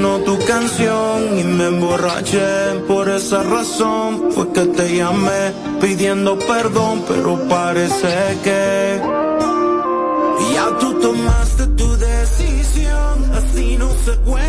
sonó tu canción y me emborraché. Por esa razón fue que te llamé pidiendo perdón, pero parece que ya tú tomaste tu decisión, así no se puede.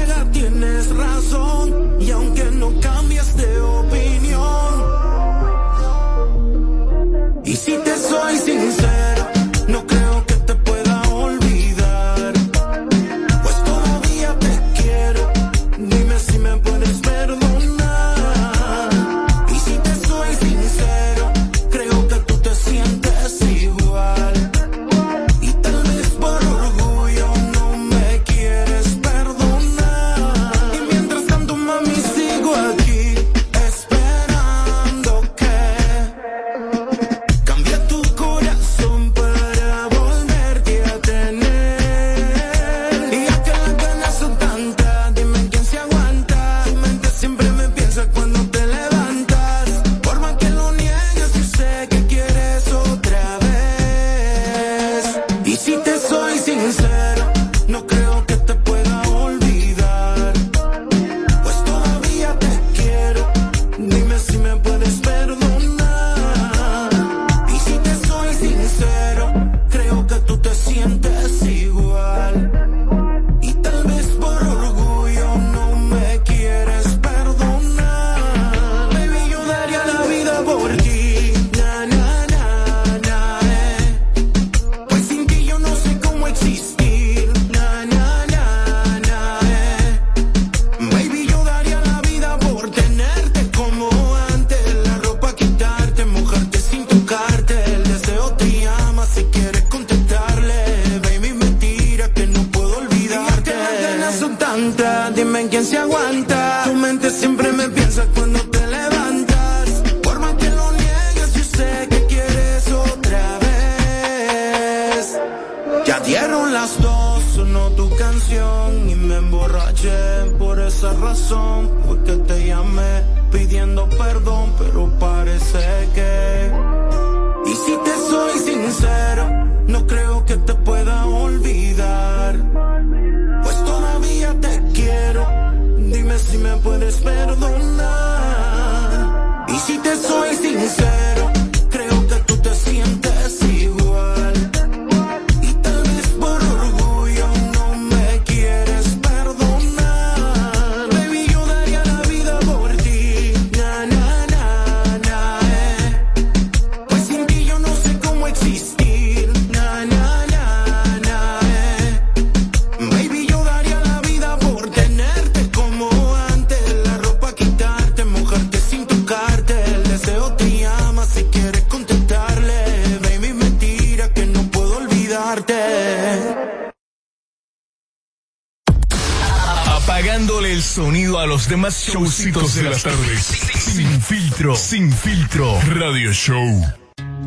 Showcitos de las tardes. Sin filtro. Sin filtro. Radio Show.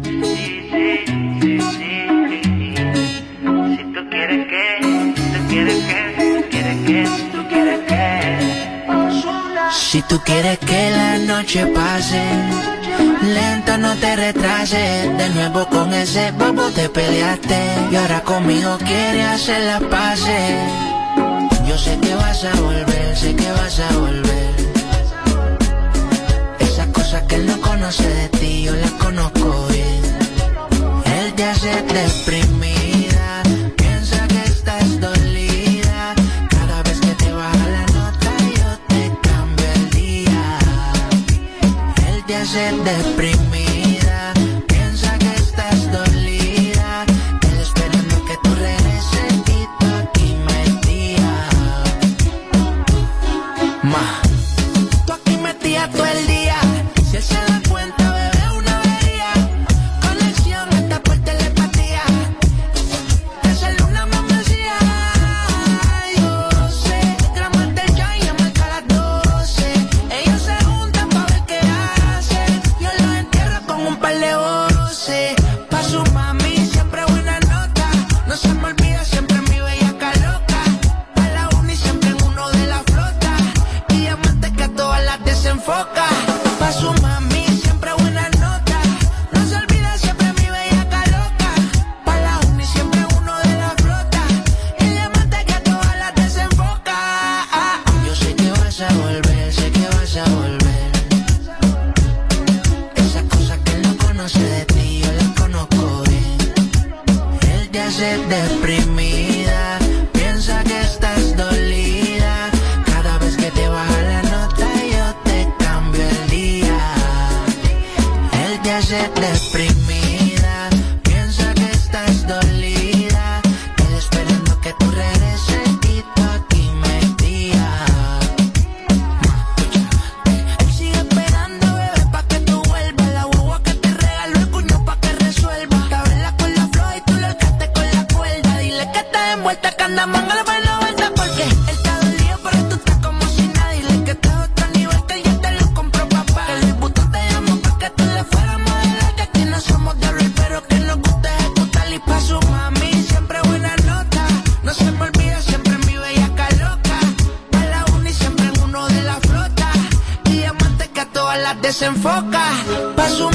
Si tú quieres que tú quieres que, tú quieres que, si tú quieres que Si tú quieres que la noche pase, lenta no te retrases. De nuevo con ese bobo te peleaste y ahora conmigo quiere hacer la pase sé que vas a volver, sé que vas a volver. Esas cosas que él no conoce de desenfoca. Pa' su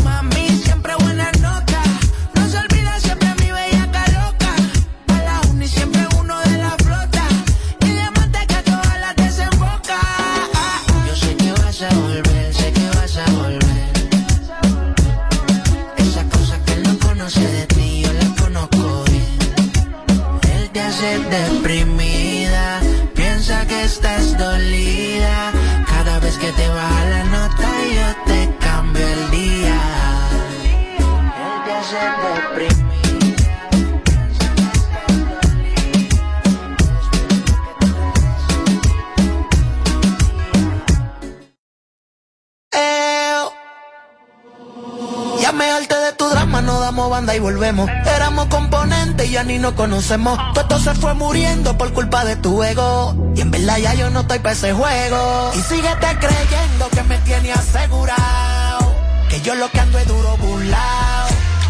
conocemos. Todo se fue muriendo por culpa de tu ego. Y en verdad ya yo no estoy para ese juego. Y síguete creyendo que me tiene asegurado. Que yo lo que ando es duro burlao.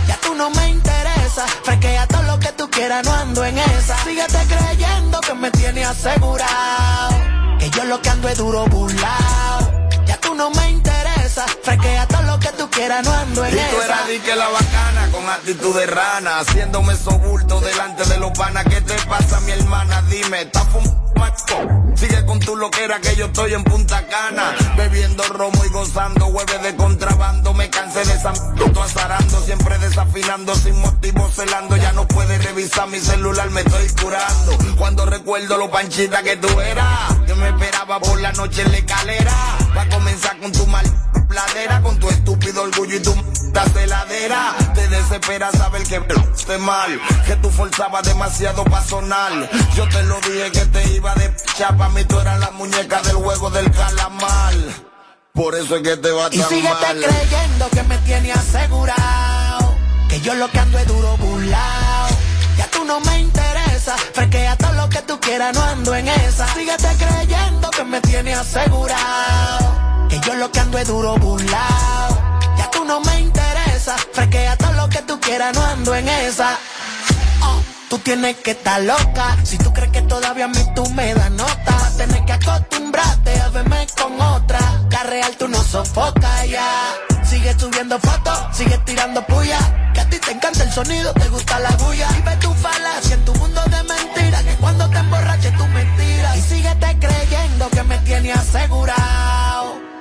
Ya tú no me interesa. Fresquea todo lo que tú quieras, no ando en esa. Síguete creyendo que me tiene asegurado. Que yo lo que ando es duro burlao. Ya tú no me interesa. Fresquea todo lo que tú quieras, no ando en Y tú eras di que la bacana con actitud de rana, haciéndome sobulto delante de los panas. ¿Qué te pasa, mi hermana? Dime, ¿estás fumando? Sigue con tu loquera que yo estoy en Punta Cana, bebiendo romo y gozando, hueve de contrabando. Me cansé de esa m- azarando, siempre desafinando, sin motivo celando. Ya no puedes revisar mi celular, me estoy curando. Cuando recuerdo lo panchita que tú eras, que me esperaba por la noche en la escalera. Va a comenzar con tu mal pladera, con tu estúpido orgullo y tu m- celadera. Te desespera saber que esté mal, que tú forzabas demasiado pa' sonar. Yo te lo dije que te iba de chapa, mí tú eras la muñeca del juego del calamar. Por eso es que te va Y tan síguete mal. creyendo que me tiene asegurado. Que yo lo que ando es duro burlao. Ya tú no me interesa. Fresquea todo lo que tú quieras, no ando en esa. Síguete creyendo que me tiene asegurado. Que yo lo que ando es duro burlao. Ya tú no me interesa. Fresquea todo lo que tú quieras, no ando en esa. Oh, Tú tienes que estar loca. Si tú crees que todavía a mí tú me das nota, vas a tener que acostumbrarte a verme con otra. La tú no sofocas ya. Sigue subiendo fotos, sigue tirando puya. Que a ti te encanta el sonido, te gusta la bulla. Y ve tu falacia en tu mundo de mentiras. Que cuando te emborraches tú mentiras. Y síguete creyendo que me tiene asegurado.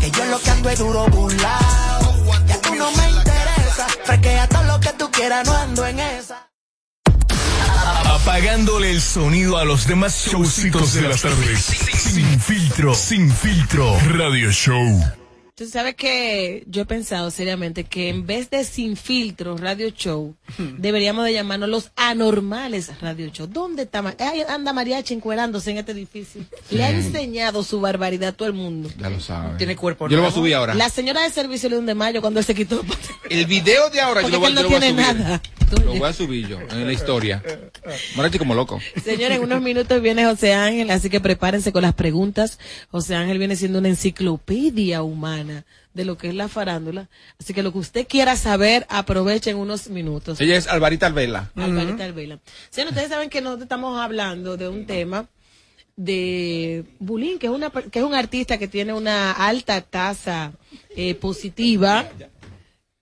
Que yo lo que ando es duro burlao. Ya tú no me interesa. Fresquea todo lo que tú quieras, no ando en esa. Apagándole el sonido a los demás showcitos de las tardes. Sin filtro, sin filtro. Radio Show. Tú sabes que yo he pensado seriamente que en vez de sin filtro radio show, deberíamos de llamarnos los anormales radio show. ¿Dónde está? Ma- Ay, anda Mariachi encuerándose en este edificio. Le ha enseñado su barbaridad a todo el mundo. Ya lo sabe. Tiene cuerpo Yo lo voy a subir ahora. La señora de servicio de un de mayo cuando él se quitó. El video de ahora yo lo voy, él no yo lo voy a tiene subir. nada. Lo voy a subir yo en la historia. Morachi como loco. Señores, en unos minutos viene José Ángel, así que prepárense con las preguntas. José Ángel viene siendo una enciclopedia humana de lo que es la farándula. Así que lo que usted quiera saber, aprovechen unos minutos. Ella es Alvarita Alvela. Alvarita Alvela. Señores, ustedes saben que nosotros estamos hablando de un tema de Bulín, que es una que es un artista que tiene una alta tasa eh, positiva,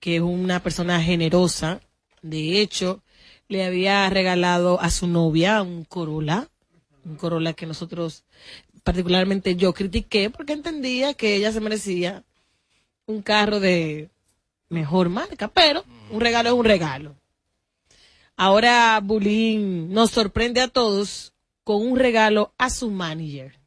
que es una persona generosa. De hecho, le había regalado a su novia un Corolla, un Corolla que nosotros, particularmente yo critiqué porque entendía que ella se merecía un carro de mejor marca, pero un regalo es un regalo. Ahora Bulín nos sorprende a todos con un regalo a su manager.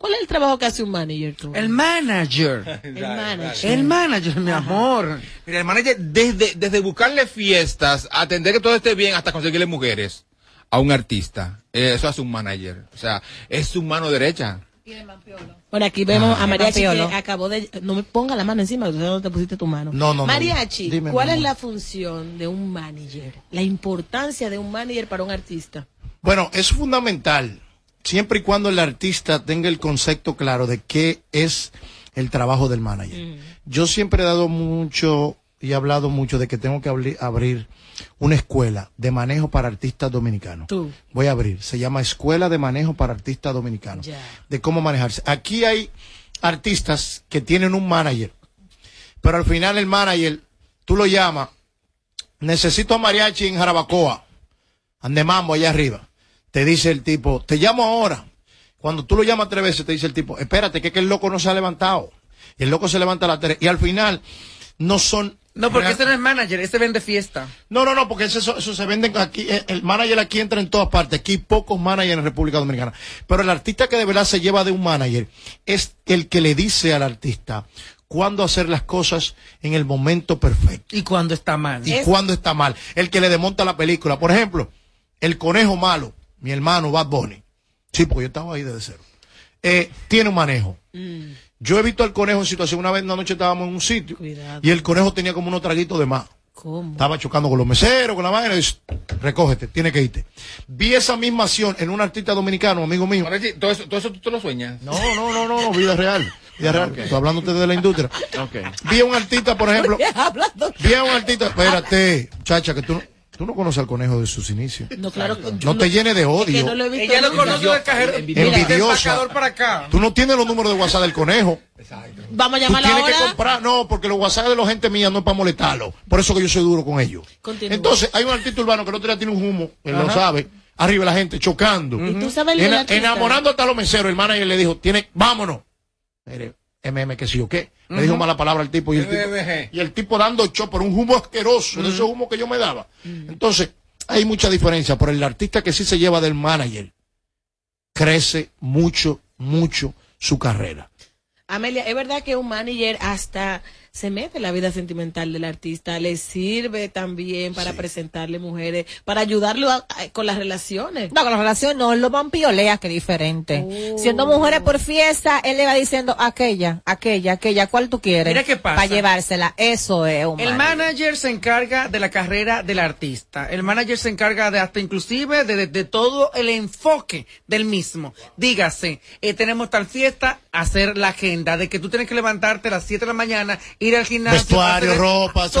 ¿Cuál es el trabajo que hace un manager? tú? El manager. El manager. El manager, mi amor. Mira, el manager, desde, desde buscarle fiestas, atender que todo esté bien, hasta conseguirle mujeres a un artista. Eh, Eso hace un manager. O sea, es su mano derecha. Bueno, aquí vemos Ah. a Mariachi que acabó de... No me ponga la mano encima, no te pusiste tu mano. No, no, no. Mariachi, Dime, ¿cuál es la función de un manager? La importancia de un manager para un artista. Bueno, es fundamental, siempre y cuando el artista tenga el concepto claro de qué es el trabajo del manager. Yo siempre he dado mucho y he hablado mucho de que tengo que abri- abrir una escuela de manejo para artistas dominicanos. Tú. Voy a abrir, se llama Escuela de Manejo para Artistas Dominicanos. Ya. De cómo manejarse. Aquí hay artistas que tienen un manager, pero al final el manager, tú lo llamas, necesito a mariachi en Jarabacoa, ande mambo allá arriba. Te dice el tipo, te llamo ahora. Cuando tú lo llamas tres veces, te dice el tipo, espérate, que, es que el loco no se ha levantado. Y el loco se levanta a las tres. Y al final, no son. No, porque ese no es manager, ese vende fiesta. no, no, no, porque eso, eso, eso se venden aquí. eh, El manager aquí entra en todas partes. Aquí hay pocos managers en República Dominicana. Pero el artista que de verdad se lleva de un manager es el que le dice al artista cuándo hacer las cosas en el momento perfecto Y cuando está mal. y cuándo está mal. El que le desmonta la película. Por ejemplo, el conejo malo, mi hermano Bad Bunny. Sí, porque yo estaba ahí desde cero. Eh, tiene un manejo. Yo he visto al conejo en situación. Una vez una noche estábamos en un sitio Cuidado. y el conejo tenía como unos traguitos de más. ¿Cómo? Estaba chocando con los meseros, con la vaina, y dice, recógete, tiene que irte. Vi esa misma acción en un artista dominicano, amigo mío. Mariachi, ¿todo eso, todo eso tú te lo sueñas? No, no, no, no, no, vida real. Vida real. Estoy hablándote de la industria. Ok. Vi a un artista, por ejemplo. Hablando. Vi a un artista, espérate, chacha, que tú no, tú no conoces al conejo de sus inicios. No, claro. yo No te llenes de es que odio. no lo he visto Ella conoce del cajero. Envidiosa. Para acá. Tú no tienes los números de WhatsApp del conejo. Vamos a Tú llamarla tienes que ahora. comprar, no, porque los WhatsApp de la gente mía no es para molestarlo. Por eso que yo soy duro con ellos. Continúa. Entonces, hay un artista urbano que el otro día tiene un humo, él lo sabe, arriba la gente chocando. ¿Y tú sabes el Ena- enamorando hasta a los meseros, el manager le dijo, tiene, vámonos. Mire, MM, que sí o qué. Le dijo mala palabra al tipo y el tipo, y el tipo dando show por un humo asqueroso, de esos humos que yo me daba. Entonces, hay mucha diferencia. Por el artista que sí se lleva del manager, crece mucho, mucho su carrera. Amelia, es verdad que un manager hasta se mete en la vida sentimental del artista, le sirve también para presentarle mujeres, para ayudarlo a- a- con las relaciones. No, con la relación no, lo vampiolea, que diferente. Oh. Siendo mujeres por fiesta, él le va diciendo aquella, aquella, aquella, ¿cuál tú quieres? Mira qué pasa. Para llevársela. Eso es un El manager. manager se encarga de la carrera del artista. El manager se encarga de hasta inclusive de, de- de todo el enfoque del mismo. Dígase, eh, tenemos tal fiesta, hacer la agenda de que tú tienes que levantarte a las 7 de la mañana, ir al gimnasio. Vestuario, hacer- ropa, es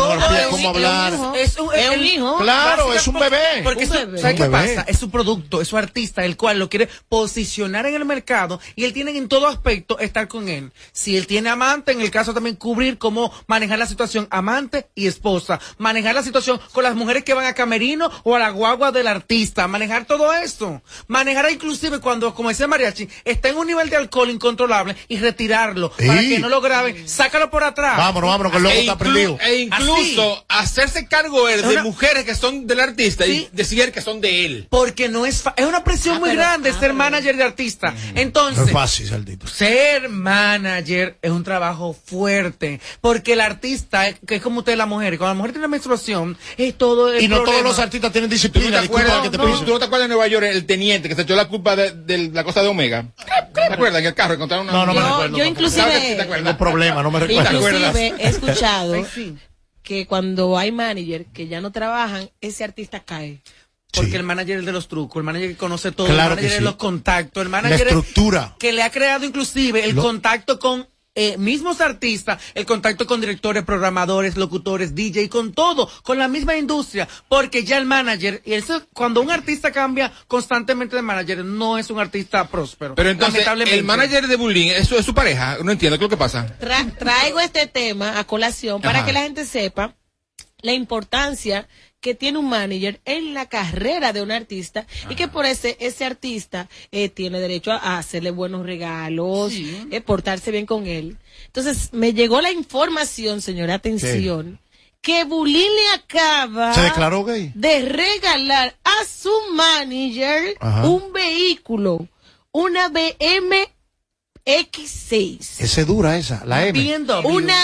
cómo hablar. Es un, es un- Es un el- hijo. Claro, es un bebé. Porque Un su- bebé. ¿sabes Un qué bebé. pasa? Es su producto, es su artista, el cual lo quiere posicionar en el mercado y él tiene en todo aspecto estar con él. Si él tiene amante, en el caso también cubrir cómo manejar la situación amante y esposa, manejar la situación con las mujeres que van a camerino o a la guagua del artista, manejar todo esto. Manejar inclusive cuando, como decía Mariachi, está en un nivel de alcohol incontrolable y retirarlo para que no lo graben, sácalo por atrás. Vámonos, vámonos, que el loco E, está prendido. e incluso hacerse cargo él de Una- mujeres que son del artista Sí. y decir que son de él. Porque no es fa- es una presión muy pero- grande ah, ser pero- manager de artista. No Entonces, es fácil, Saldito. ser manager es un trabajo fuerte, porque el artista, que es como usted la mujer, cuando la mujer tiene menstruación, es todo el Y no todos problema. los artistas tienen ¿Tú no, disciplina, te acuerdas, que te no, pise. ¿Tú no te acuerdas de Nueva York, el teniente que se echó la culpa de, de la cosa de Omega? ¿Te acuerdas? En el carro encontraron una... No, no me Yo- recuerdo. yo inclusive- te acuerdas. Tengo problemas, no me recuerdo. Inclusive he escuchado Ay, sí. que cuando hay manager que ya no trabajan, ese artista cae. Porque Sí. el manager es de los trucos, el manager que conoce todo, Claro el manager de sí. los contactos, el La manager estructura. que le ha creado inclusive el Lo- contacto con eh, mismos artistas, el contacto con directores, programadores, locutores, DJ, con todo, con la misma industria, porque ya el manager, y eso cuando un artista cambia constantemente de manager, no es un artista próspero. Pero entonces, lamentablemente. el manager de Bullying, eso es su pareja. No entiendo qué es lo que pasa. Tra- traigo este tema a colación para Ajá. que la gente sepa la importancia que tiene un manager en la carrera de un artista y que por ese ese artista eh, tiene derecho a, a hacerle buenos regalos, eh, portarse bien con él. Entonces me llegó la información, señora, atención, que Bulín le acaba ¿Se declaró gay? de regalar a su manager Ajá. un vehículo, una BM X6. Esa es dura esa, la M. Viendo. Una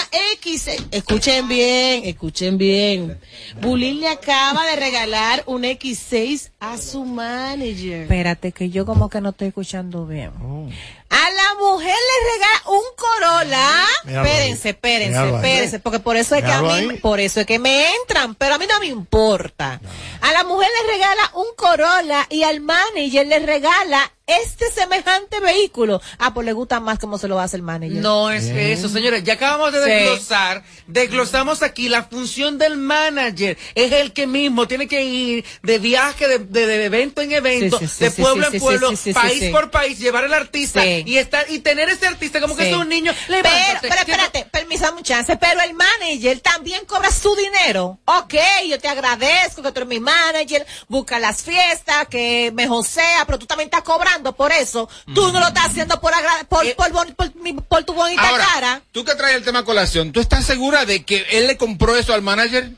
X6. Escuchen bien, escuchen bien. Bulín le acaba de regalar un X6 a su manager. Espérate, que yo como que no estoy escuchando bien. Oh. A la mujer le regala un Corolla. Míralo. Espérense, espérense, Míralo ahí. espérense, porque por eso es que a mí, ahí. por eso es que me entran, pero a mí no me importa. A la mujer le regala un Corolla y al manager le regala este semejante vehículo. Ah, pues le gusta más cómo se lo hace el manager. No es eso, señores. Ya acabamos de Sí. desglosar, desglosamos aquí la función del manager. Es el que mismo tiene que ir de viaje, de, de- de evento en evento, Sí, sí, sí, de pueblo sí, en pueblo, sí, sí, sí, país sí. por país, llevar al artista Sí. y estar y tener ese artista como que es un niño. Pero, pero espérate, permisa un chance, pero el manager también cobra su dinero. Ok, yo te agradezco que tú eres mi manager, busca las fiestas, que me josea, pero tú también estás cobrando por eso. Tú no lo estás haciendo por, agra- por, Eh, por, bon- por mi- por tu bonita Ahora, cara. tú que traes el tema a colación, ¿tú estás segura de que él le compró eso al manager?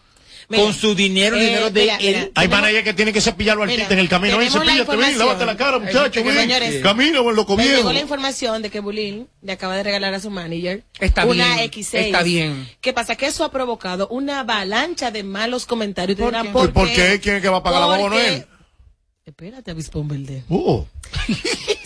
Mira, con su dinero, eh, dinero de mira, él. mira. Hay managers que tienen que cepillarlo al artista en el camino. Cepíllate, ven, información. lávate la cara, muchacho, ven. señores, Camina, buen loco viejo. llegó la información de que Bulín le acaba de regalar a su manager Está una bien, X6. está bien. ¿Qué pasa? Que eso ha provocado una avalancha de malos comentarios. ¿Por dirán, qué? ¿por, ¿Por qué? ¿Quién es que va a pagar la Porque- Noel? Espérate, avispón verde. Uh,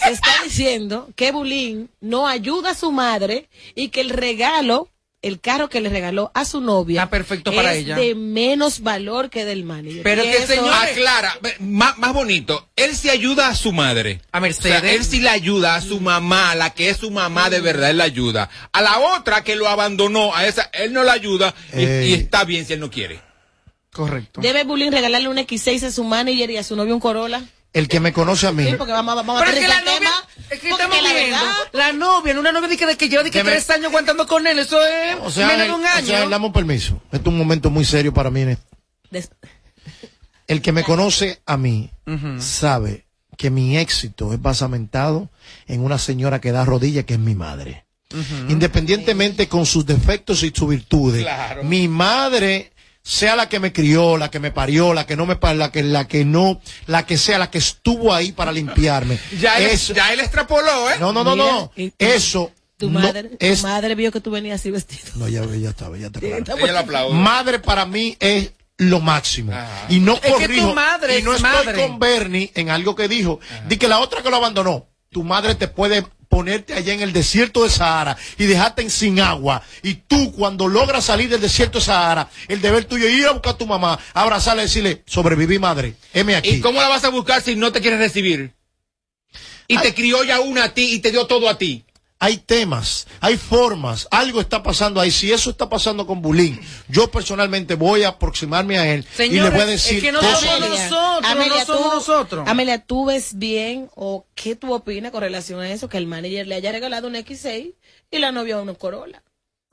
Se está diciendo que Bulín no ayuda a su madre y que el regalo, el carro que le regaló a su novia, Está perfecto para es ella. de menos valor que del manager. Pero Y que, eso- señor- Aclara, más, más bonito, él sí ayuda a su madre. A Mercedes. O sea, él sí le ayuda a su mamá, a la que es su mamá de verdad, él la ayuda. A la otra que lo abandonó, a esa, él no la ayuda y está bien si él no quiere. Correcto. ¿Debe Bulín regalarle un X6 a su manager y a su novio un Corolla? el que me conoce a mí. Sí, porque vamos, vamos a Pero es que la novia, tema. es que porque estamos la viendo, verdad, la novia, una novia de que, de que lleva de que Que me- tres años aguantando con él, eso es O sea, menos de un o año. sea, dame un permiso. Este es un momento muy serio para mí. en esto. des- El que me conoce a mí sabe que mi éxito es basamentado en una señora que da rodillas, que es mi madre. Independientemente con sus defectos y sus virtudes, Claro. mi madre sea la que me crió, la que me parió, la que no me pa- la que la que no, la que sea la que estuvo ahí para limpiarme. Ya él, Eso- ya él extrapoló, ¿eh? no, no, no, no. Mira, Eso tu no madre, tu madre vio que tú venías así vestido. no, ya, ya estaba, ya está lo aplaude. Madre para mí es lo máximo. Ajá. Y no Es que corrijo. tu madre y no es estoy madre. con Bernie en algo que dijo. Di que la otra que lo abandonó. Tu madre te puede ponerte allá en el desierto de Sahara y dejarte sin agua. Y tú, cuando logras salir del desierto de Sahara, el deber tuyo es ir a buscar a tu mamá, abrazarla y decirle, sobreviví madre, heme aquí. ¿Y cómo la vas a buscar si no te quieres recibir? Y te crió ya una a ti y te dio todo a ti. Hay temas, hay formas, algo está pasando ahí. Si eso está pasando con Bulín, yo personalmente voy a aproximarme a él y le voy a decir es que no cosas. somos nosotros, no somos nosotros. Amelia, ¿tú ves bien o qué tú opinas con relación a eso? Que el manager le haya regalado un X6 y la novia un Corolla.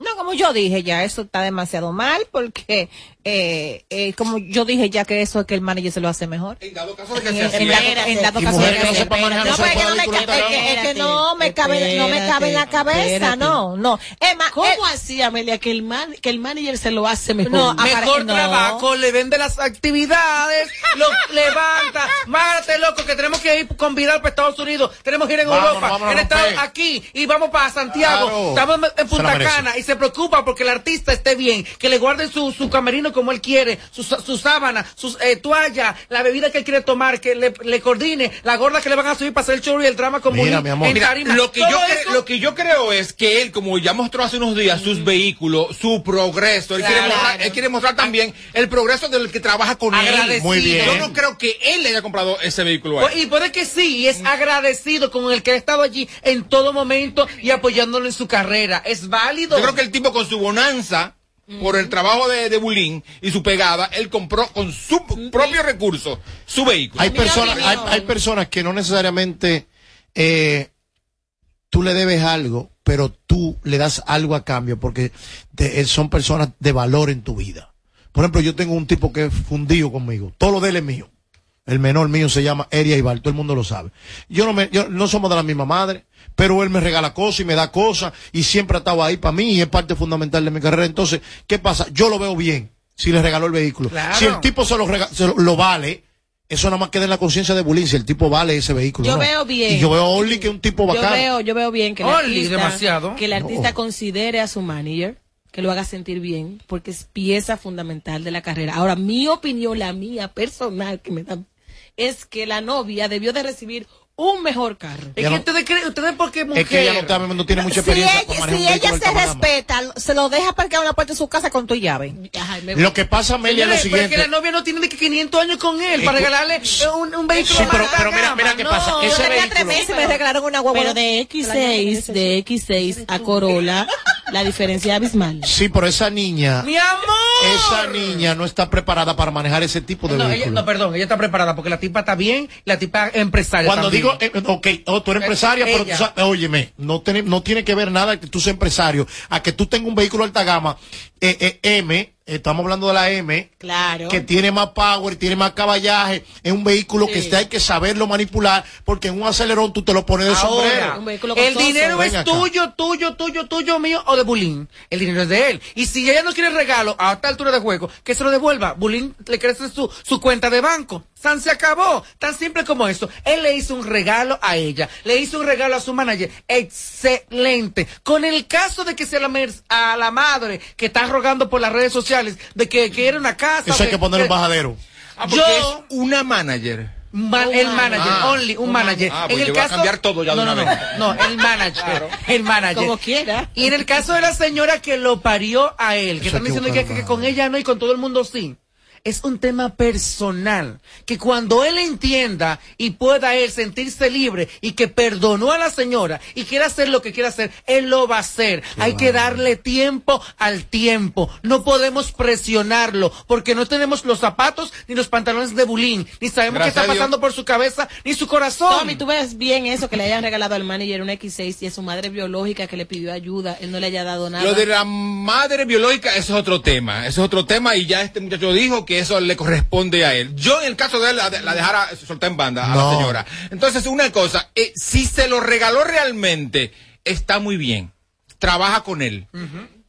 No, como yo dije ya, eso está demasiado mal porque, eh, eh, como yo dije ya que eso es que el manager se lo hace mejor. En dado caso de que En, sea en en dado caso de que no sepan manejar, no se es que no me cabe, es que no me cabe, no me cabe en la cabeza, Espérate. no, no. Es más, ¿Cómo eh, así, Amelia, que el, man, que el manager se lo hace mejor? No, Mejor no. trabajo, le vende las actividades, lo levanta. Márate, loco, que tenemos que ir con viral para Estados Unidos, tenemos que ir en Vámonos, Europa, vámonos en Estados, aquí, y vamos para Santiago. Claro. Estamos en Se Punta. Cana y se preocupa porque el artista esté bien, que le guarden su, su camerino como él quiere, su, su sábana, sus eh, toallas, la bebida que él quiere tomar, que le, le coordine, la gorda que le van a subir para hacer el show y el drama con Mira, mi amor. Mira, lo que, yo eso- lo que yo creo es que él, como ya mostró hace unos días, sus vehículos, su progreso, él, quiere Claro. mostrar, él quiere mostrar también el progreso del que trabaja con él. Muy bien. Yo no creo que él le haya comprado ese vehículo a él. Pues, Y puede que sí, y es agradecido con el que ha estado allí en todo momento y apoyándolo en su carrera. Es válido. Yo creo que el tipo con su bonanza, por el trabajo de, de Bulín y su pegada, él compró con su propio recurso su vehículo. Hay personas, hay, hay personas que no necesariamente eh, tú le debes algo, pero tú le das algo a cambio porque te- eh, son personas de valor en tu vida. Por ejemplo, yo tengo un tipo que es fundido conmigo. Todo lo de él es mío. El menor mío se llama Eria Ibar, todo el mundo lo sabe. Yo no me, yo, no somos de la misma madre, pero él me regala cosas y me da cosas y siempre ha estado ahí para mí y es parte fundamental de mi carrera. Entonces, ¿qué pasa? Yo lo veo bien si le regaló el vehículo. Claro. Si el tipo se lo, rega- se lo, lo vale, eso nada más queda en la conciencia de Bulín si el tipo vale ese vehículo. Yo ¿no? veo bien. Y yo veo a Orly que es un tipo Yo bacán. veo, yo veo bien que el artista, demasiado. que el artista No. considere a su manager, que lo haga sentir bien, porque es pieza fundamental de la carrera. Ahora, mi opinión, la mía personal, que me da, es que la novia debió de recibir un mejor carro. Es que ustedes creen, ustedes porque mujer. Es que ella no, está- no tiene mucha Si experiencia para si vehículo ella se respeta, se lo deja parqueado en la puerta de su casa con tu llave. Ajá, me- Lo que pasa, Amelia, es lo Señores, es siguiente. la novia no tiene de que 500 años con él para regalarle eh, un, un vehículo Sí, pero- pero mira- mira qué No, pasa, Yo ese tenía tres meses y me regalaron una guagua. pero de X6, de X6 a Corolla, la diferencia es abismal. Sí, pero esa niña, ¡Mi amor! esa niña no está preparada para manejar ese tipo de No, ella- vehículo. no, perdón, ella está preparada porque la tipa está bien, la tipa es empresaria. Cuando también. digo, eh, ok, oh, tú eres empresaria, pero tú sabes, óyeme, no tiene, no tiene que ver nada que tú seas empresario, a que tú tengas un vehículo de alta gama, eh, eh, M, estamos hablando de la M, Claro. que tiene más power, tiene más caballaje, es un vehículo que Sí. hay que saberlo manipular, porque en un acelerón tú te lo pones de Ahora, sombrero. El dinero es acá. tuyo, tuyo, tuyo, tuyo, mío o de Bulín. El dinero es de él. Y si ella no quiere regalo a esta altura de juego, que se lo devuelva. Bulín le crece su, su cuenta de banco. San se acabó. Tan simple como eso. Él le hizo un regalo a ella. Le hizo un regalo a su manager. Excelente. Con el caso de que sea la, mer- a la madre que está rogando por las redes sociales de que quiere una casa. Eso hay de- que poner un que- bajadero. Ah, porque Yo- es una manager. Man- Un el manager. Ah. only, un Un manager. Ah, en pues el yo voy a caso, cambiar todo ya de no, no, una no, vez. no, el manager, el manager. Como quiera. Y en el caso de la señora que lo parió a él, que Eso están que diciendo que, que con ella no y con todo el mundo sí. Es un tema personal, que cuando él entienda y pueda él sentirse libre y que perdonó a la señora y quiera hacer lo que quiera hacer, él lo va a hacer. Hay que darle tiempo al tiempo. No podemos presionarlo porque no tenemos los zapatos ni los pantalones de bulín, ni sabemos Gracias qué está pasando por su cabeza ni su corazón. Tommy, tú ves bien eso que le hayan regalado al manager un X6 y a su madre biológica que le pidió ayuda, él no le haya dado nada. Lo de la madre biológica, eso es otro tema. Eso es otro tema y ya este muchacho dijo que eso le corresponde a él. Yo en el caso de él la, la dejara soltar en banda a No. la señora. Entonces, una cosa, eh, si se lo regaló realmente, está muy bien. Trabaja con él.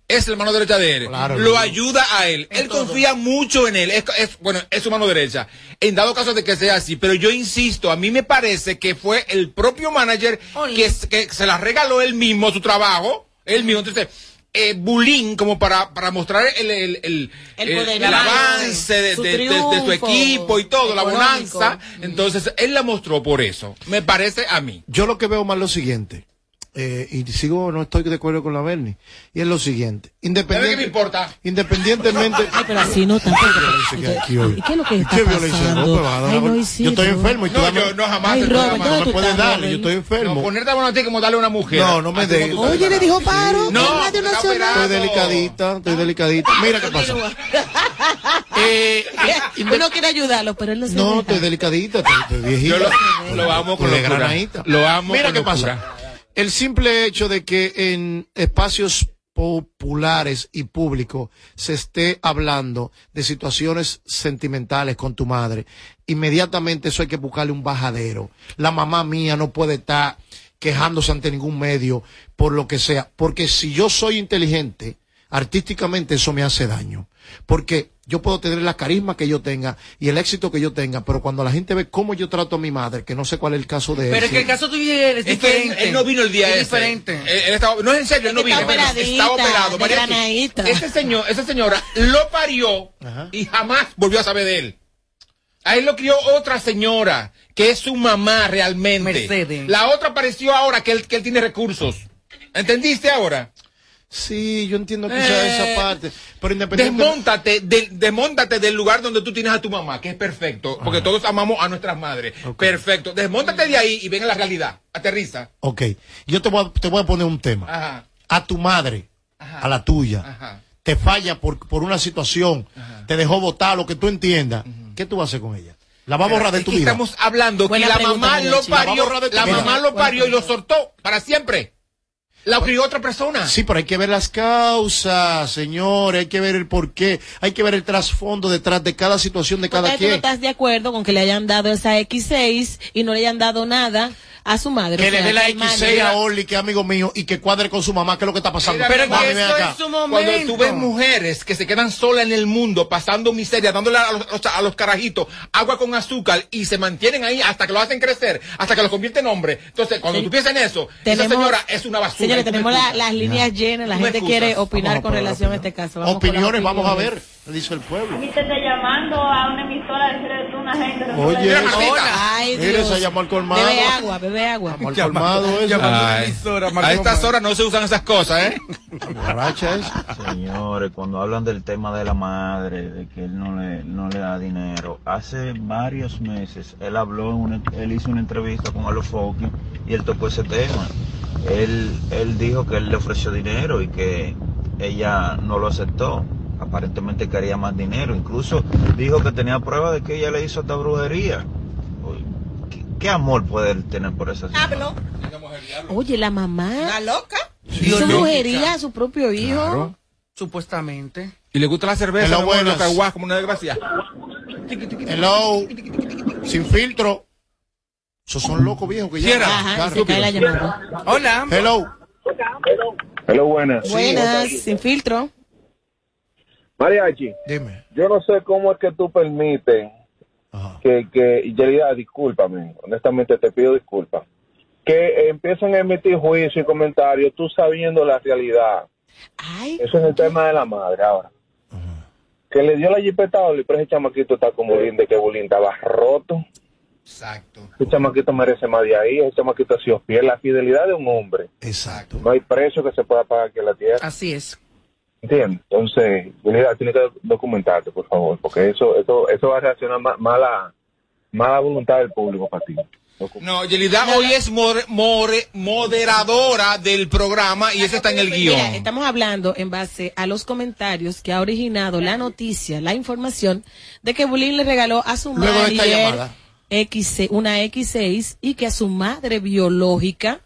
Es el mano derecha de él. Claro. lo ayuda a él. él confía mucho en él. Es, es- bueno, es su mano derecha. En dado caso de que sea así. Pero yo insisto, a mí me parece que fue el propio manager que, que se la regaló él mismo, su trabajo. Él mismo. Entonces, eh, Bulín, como para, para mostrar el, el, el, El el avance de, su de- de- de su equipo y todo, la bonanza. Entonces, él la mostró por eso. Me parece a mí. Yo lo que veo más lo siguiente, eh, y sigo, no estoy de acuerdo con la Bernie, y es lo siguiente, ¿Sabe qué me independiente, importa? independientemente... Ay, pero así no tampoco. aquí hoy. ¿Y qué es lo que está ¿Qué violencia? pasando? No, pues, va, Ay, no, yo estoy enfermo y tú No, dame- yo no jamás. Ay, te Robert, puedo ¿dónde no me puedes darle, yo estoy No, enfermo. ponerte a a ti como darle a una mujer. No, no me dé. Oye, le dijo paro. No, Nacional. operado. Estoy delicadita, estoy delicadita. Mira qué pasa. Eh, Uno quiere ayudarlo, pero él no se no, estoy delicadita, estoy, viejita. Yo lo, amo con locura. granadita. Lo amo Mira con qué pasa. El simple hecho de que en espacios populares y públicos se esté hablando de situaciones sentimentales con tu madre, inmediatamente eso hay que buscarle un bajadero. La mamá mía no puede estar quejándose ante ningún medio por lo que sea, porque si yo soy inteligente, artísticamente eso me hace daño, porque yo puedo tener la carisma que yo tenga y el éxito que yo tenga, pero cuando la gente ve cómo yo trato a mi madre, que no sé cuál es el caso de él, Pero es que el caso tuyo y él es Es que él, diferente. él no vino el día es ese. diferente. Él- él estaba- no es en serio, él no Es vino. está Bueno, operadita, estaba operado. Ese señor, esa señora lo parió Ajá. y jamás volvió a saber de él. A él lo crió otra señora, que es su mamá realmente. Mercedes. La otra apareció ahora que él, que él tiene recursos. ¿Entendiste ahora? Sí, yo entiendo quizás Eh, esa parte, pero independientemente... Desmóntate, de- desmóntate del lugar donde tú tienes a tu mamá, que es perfecto, porque todos amamos a nuestras madres. Perfecto. Desmóntate de ahí y ven a la realidad. Aterriza. Ok, yo te voy, a, te voy a poner un tema. Ajá. A tu madre, Ajá. a la tuya, Ajá. te falla por, por una situación, te dejó votar, lo que tú entiendas, ¿qué tú vas a hacer con ella? La va a borrar de tu vida. Estamos hablando Buena que la pregunta, mamá lo. La parió, la vida. mamá lo parió y lo soltó para siempre. La crió otra persona. Sí, pero hay que ver las causas, señor, hay que ver el porqué, hay que ver el trasfondo detrás de cada situación de cada tú no quien. estás de acuerdo con que le hayan dado esa X6 y no le hayan dado nada a su madre. Que O le dé la el X6 manager- a Oli, que es amigo mío, y que cuadre con su mamá, que es lo que está pasando. Pero Mami, que ven eso acá. es su Cuando tú ves mujeres que se quedan solas en el mundo, pasando miseria, dándole a los, a los carajitos agua con azúcar y se mantienen ahí hasta que lo hacen crecer, hasta que los convierten en hombre. Entonces, cuando tú piensas en eso, esa señora es una basura. Señores, tenemos la- las líneas llenas, la gente quiere opinar Vamos con relación a este caso. Vamos Opiniones, vamos a ver, le dice el pueblo. Y te está llamando a una emisora decirle tú una gente. Oye, Ay, mire, Dios. se llamó al colmado. Bebe agua, bebe agua. Al colmado eso. Ay, a estas horas no se usan esas cosas, ¿eh? Señores, cuando hablan del tema de la madre, de que él no le, no le da dinero, hace varios meses él habló, en una- él hizo una entrevista con Alofoque y él tocó ese tema. Él, él dijo que él le ofreció dinero y que ella no lo aceptó. Aparentemente quería más dinero. Incluso dijo que tenía pruebas de que ella le hizo hasta brujería. ¿Qué, qué amor puede él tener por esa? Hablo. Oye, la mamá ¿Una loca? hizo brujería a su propio hijo. Supuestamente. Y le gusta la cerveza, Hello, buenas. como una desgracia. Hello, sin filtro. Esos son locos viejos que llaman. Ajá, Claro. se cae la llamada. Hola. Hello. Hello, buenas. Buenas, sin filtro. Mariachi, Dime. yo no sé cómo es que tú permites que, que Yelida, discúlpame, honestamente te pido disculpas, que empiecen a emitir juicio y comentarios tú sabiendo la realidad. Eso es el tema de la madre ahora. Que le dio la jipeta a Oli, pero ese chamaquito está como Bulín, de que Bulín estaba roto. Exacto. Ese chamaquito merece más de ahí, ese chamaquito ha sido fiel. La fidelidad de un hombre. Exacto. No hay precio que se pueda pagar aquí en la tierra. Así es. ¿Entiendes? Entonces, tienes que documentarte, por favor, porque eso eso eso va a reaccionar ma- mala mala voluntad del público para ti. No, Yelida hoy es more- more- moderadora del programa y eso está en el guion. Mira, estamos hablando en base a los comentarios que ha originado la noticia, la información de que Bulín le regaló a su Luego de esta manager llamada. X, una X6 y que a su madre biológica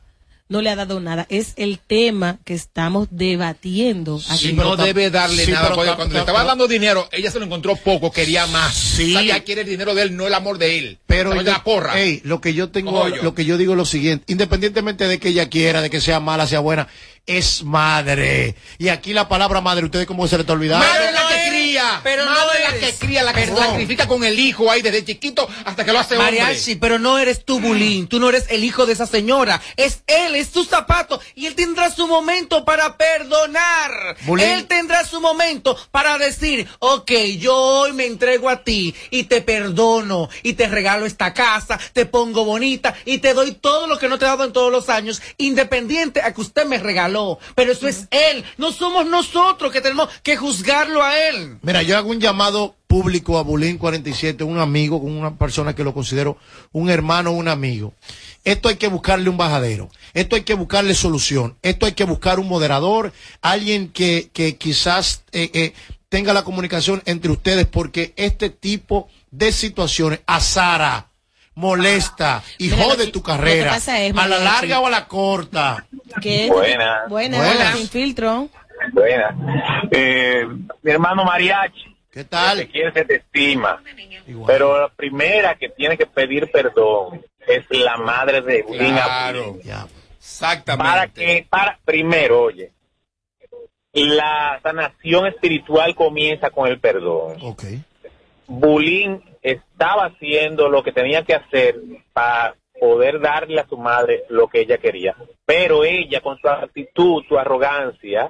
no le ha dado nada. Es el tema que estamos debatiendo. Si aquí. no debe darle sí, nada, pero cuando le estaba ta- dando dinero, ella se lo encontró poco, quería más. Sí. O sea, ella quiere el dinero de él, no el amor de él. Pero yo- la porra. ey, lo que yo tengo, lo que yo digo es lo siguiente, independientemente de que ella quiera, de que sea mala, sea buena, es madre. Y aquí la palabra madre, ustedes cómo se le está olvidando. Madre la que cría, pero no madre es la eres. que cría, la que se sacrifica con el hijo ahí desde chiquito hasta que lo hace hombre. Mariachi, pero no eres tú, Bulín. Tú no eres el hijo de esa señora. Es él, es tu zapato. Y él tendrá su momento para perdonar. Bulín. Él tendrá su momento para decir, ok, yo hoy me entrego a ti y te perdono y te regalo esta casa, te pongo bonita y te doy todo lo que no te he dado en todos los años, independiente a que usted me regaló. Pero eso es él. No somos nosotros que tenemos que juzgarlo a él. Mira, yo hago un llamado público a Bulín 47, un amigo, con una persona que lo considero un hermano, un amigo. Esto hay que buscarle un bajadero, esto hay que buscarle solución, esto hay que buscar un moderador, alguien que, que quizás eh, eh, tenga la comunicación entre ustedes, porque este tipo de situaciones azara, molesta y Mira, jode que- tu carrera, es, a la larga o a la corta. que- Buenas. Buenas, Buenas. sin filtro. Buena. Eh, mi hermano Mariachi. ¿Qué tal? Se te quiere, se te estima. Pero la primera que tiene que pedir perdón es la madre de Bulín Claro. Ya. Exactamente. Para que, para, primero, oye, la sanación espiritual comienza con el perdón. Ok. Bulín estaba haciendo lo que tenía que hacer para poder darle a su madre lo que ella quería. Pero ella, con su actitud, su arrogancia,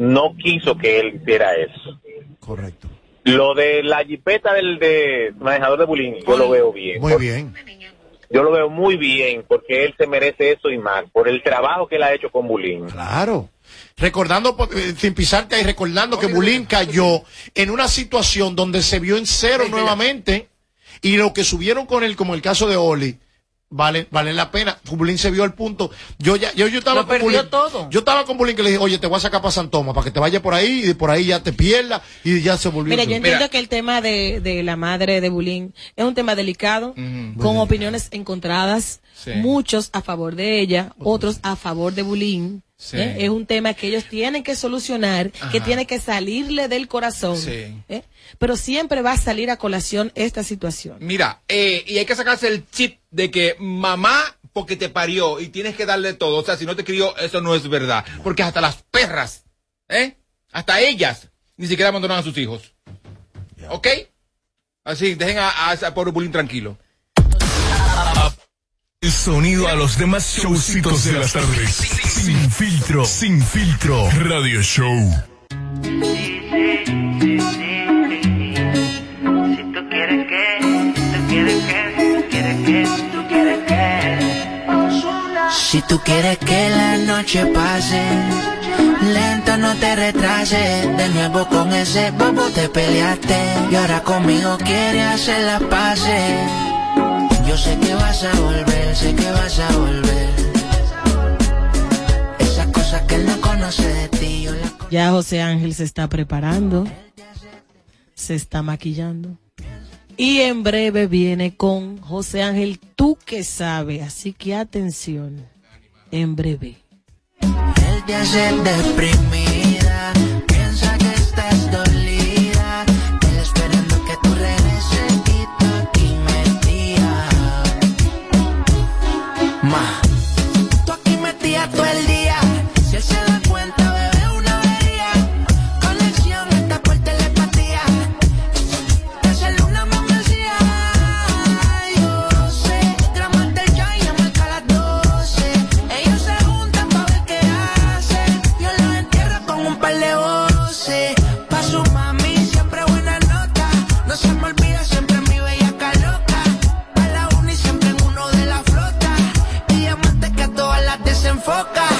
no quiso que él hiciera eso. Correcto. Lo de la jipeta del de manejador de Bulín, yo lo veo bien. Muy bien. Yo lo veo muy bien porque él se merece eso y más, por el trabajo que él ha hecho con Bulín. Claro. Recordando, eh, sin pisarte ahí, recordando que Bulín cayó en una situación donde se vio en cero nuevamente y lo que subieron con él, como el caso de Oli, vale, vale la pena. Bulín se vio el punto. Yo ya, yo, yo estaba Lo perdió Bulín. todo. Yo estaba con Bulín que le dije, oye, te voy a sacar para San Tomás para que te vaya por ahí y por ahí ya te pierdas y ya se volvió. Mira, yo Mira, entiendo que el tema de, de la madre de Bulín es un tema delicado, con opiniones encontradas, Sí. muchos a favor de ella, otros a favor de Bulín. Sí. ¿eh? Es un tema que ellos tienen que solucionar, que tiene que salirle del corazón. Sí. ¿eh? Pero siempre va a salir a colación esta situación. Mira, eh, y hay que sacarse el chip de que mamá porque te parió y tienes que darle todo. O sea, si no te crió, eso no es verdad. Porque hasta las perras, ¿eh? Hasta ellas ni siquiera abandonan a sus hijos. ¿Ok? Así, dejen a, a ese pobre bullying tranquilo. El sonido a los demás showcitos de las tardes. Sin filtro, sin filtro. Radio Show. Si tú quieres que, tú quieres que, tú quieres que, tú quieres que. Si tú quieres que la noche pase, lento no te retrases. De nuevo con ese bobo te peleaste. Y ahora conmigo quieres hacer las paces. Yo sé que vas a volver, sé que vas a volver. Esas cosas que él no conoce de ti, yo las Ya José Ángel se está preparando, se está maquillando. Y en breve viene con José Ángel, tú que sabes, así que atención, en breve. Él te hace deprimida, las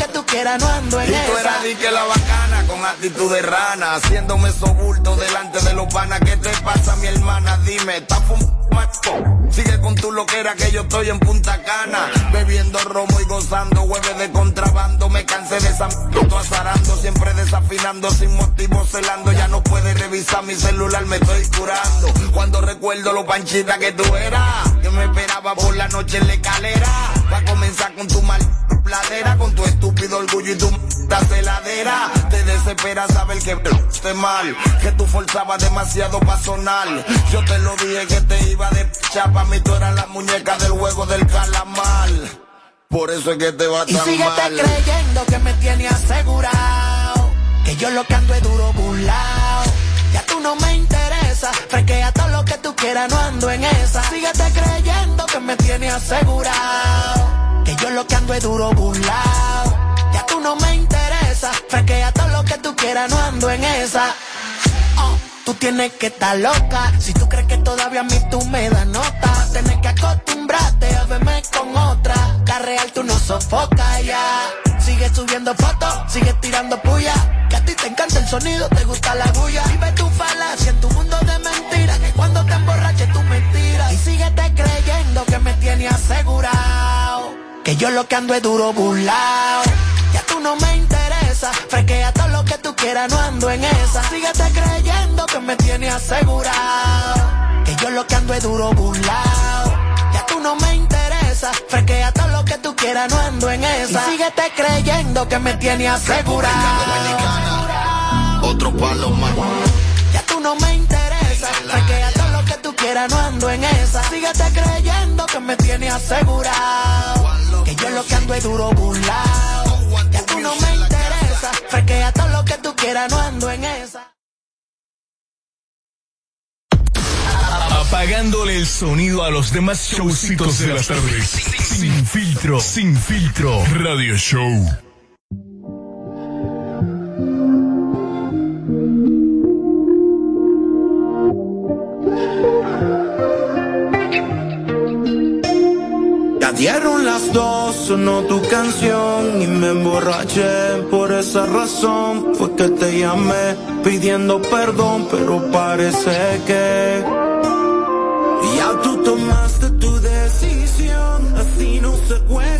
que tú quieras, no ando en Y tú esa. eras di que la bacana con actitud de rana, haciéndome esos bultos delante de los panas. ¿Qué te pasa, mi hermana? Dime, ¿estás fumando. Sigue con tu loquera que yo estoy en Punta Cana. Bebiendo romo y gozando, hueve de contrabando. Me cansé de esa azarando, siempre desafinando, sin motivo celando. Ya no puedes revisar mi celular, me estoy curando. Cuando recuerdo lo panchita que tú eras, que me esperaba por la noche en la escalera. Va a comenzar con tu mal pladera, con tu estúpido orgullo y tu celadera. Te desespera saber que esté mal, que tú forzabas demasiado pa' sonar. Yo te lo dije que te iba de chapa, mí tú eras la muñeca del juego del calamar. Por eso es que te va Y tan mal. creyendo que me tiene asegurado. Que yo lo que ando es duro burlao. Ya tú no me interesa. Fresquea todo lo que tú quieras, no ando en esa. Síguete creyendo que me tiene asegurado. Que yo lo que ando es duro burlao. Ya tú no me interesa. Fresquea todo lo que tú quieras, no ando en esa. Tú tienes que estar loca. Si tú crees que todavía a mí tú me das nota, tienes que acostumbrarte a verme con otra. La real tú no sofocas ya. Sigue subiendo fotos, sigue tirando puya. Que a ti te encanta el sonido, te gusta la bulla. Vive tu falacia en tu mundo de mentiras. Que cuando te emborraches tú mentiras. Y síguete creyendo que me tiene asegurado. Que yo lo que ando es duro burlao. Ya tú no me interesa. Fresquea todo lo que tú quieras, no ando en esa. Síguete creyendo me tiene asegurado. Que yo lo que ando es duro burlao. Ya tú no me interesa. Fresquea todo lo que tú quieras, no ando en esa. Y síguete creyendo que me tiene asegurado. Otro palo más. Ya tú no me interesa. Fresquea todo lo que tú quieras, no ando en esa. Síguete creyendo que me tiene asegurado. Que yo lo que ando es duro burlao. Ya tú no me interesa. Fresquea todo lo que tú quieras, no ando en esa. Apagándole el sonido a los demás showcitos de las tardes. Sin filtro, sin filtro. Radio Show. Dieron las dos, sonó tu canción y me emborraché. Por esa razón fue que te llamé pidiendo perdón, pero parece que Así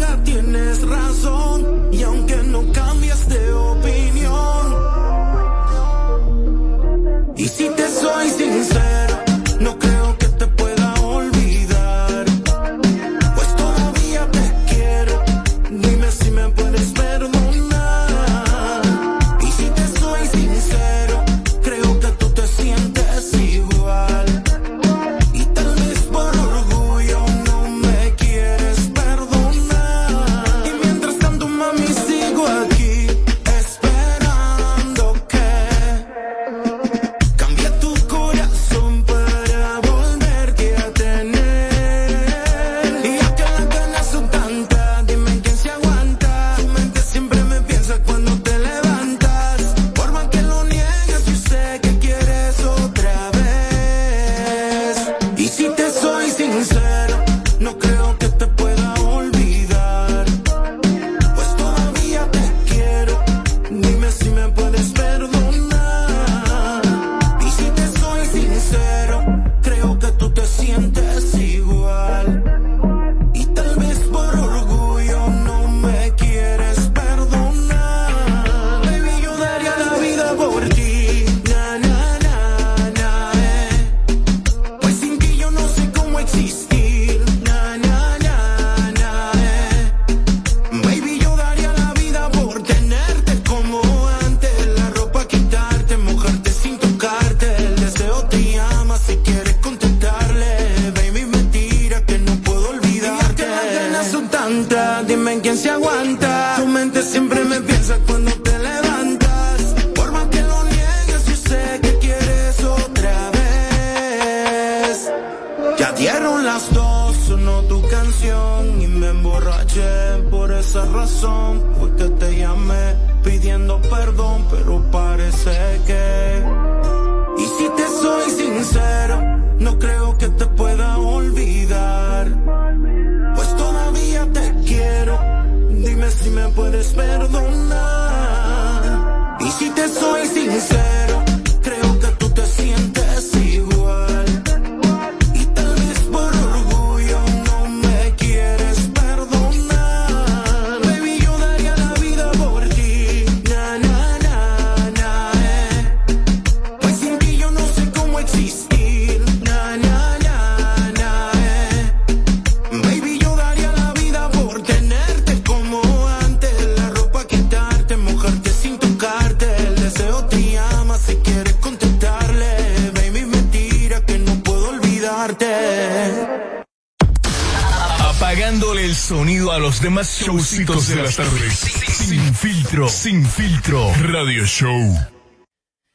Apagándole el sonido a los demás showcitos de las tardes. Sin filtro, sin filtro, radio show.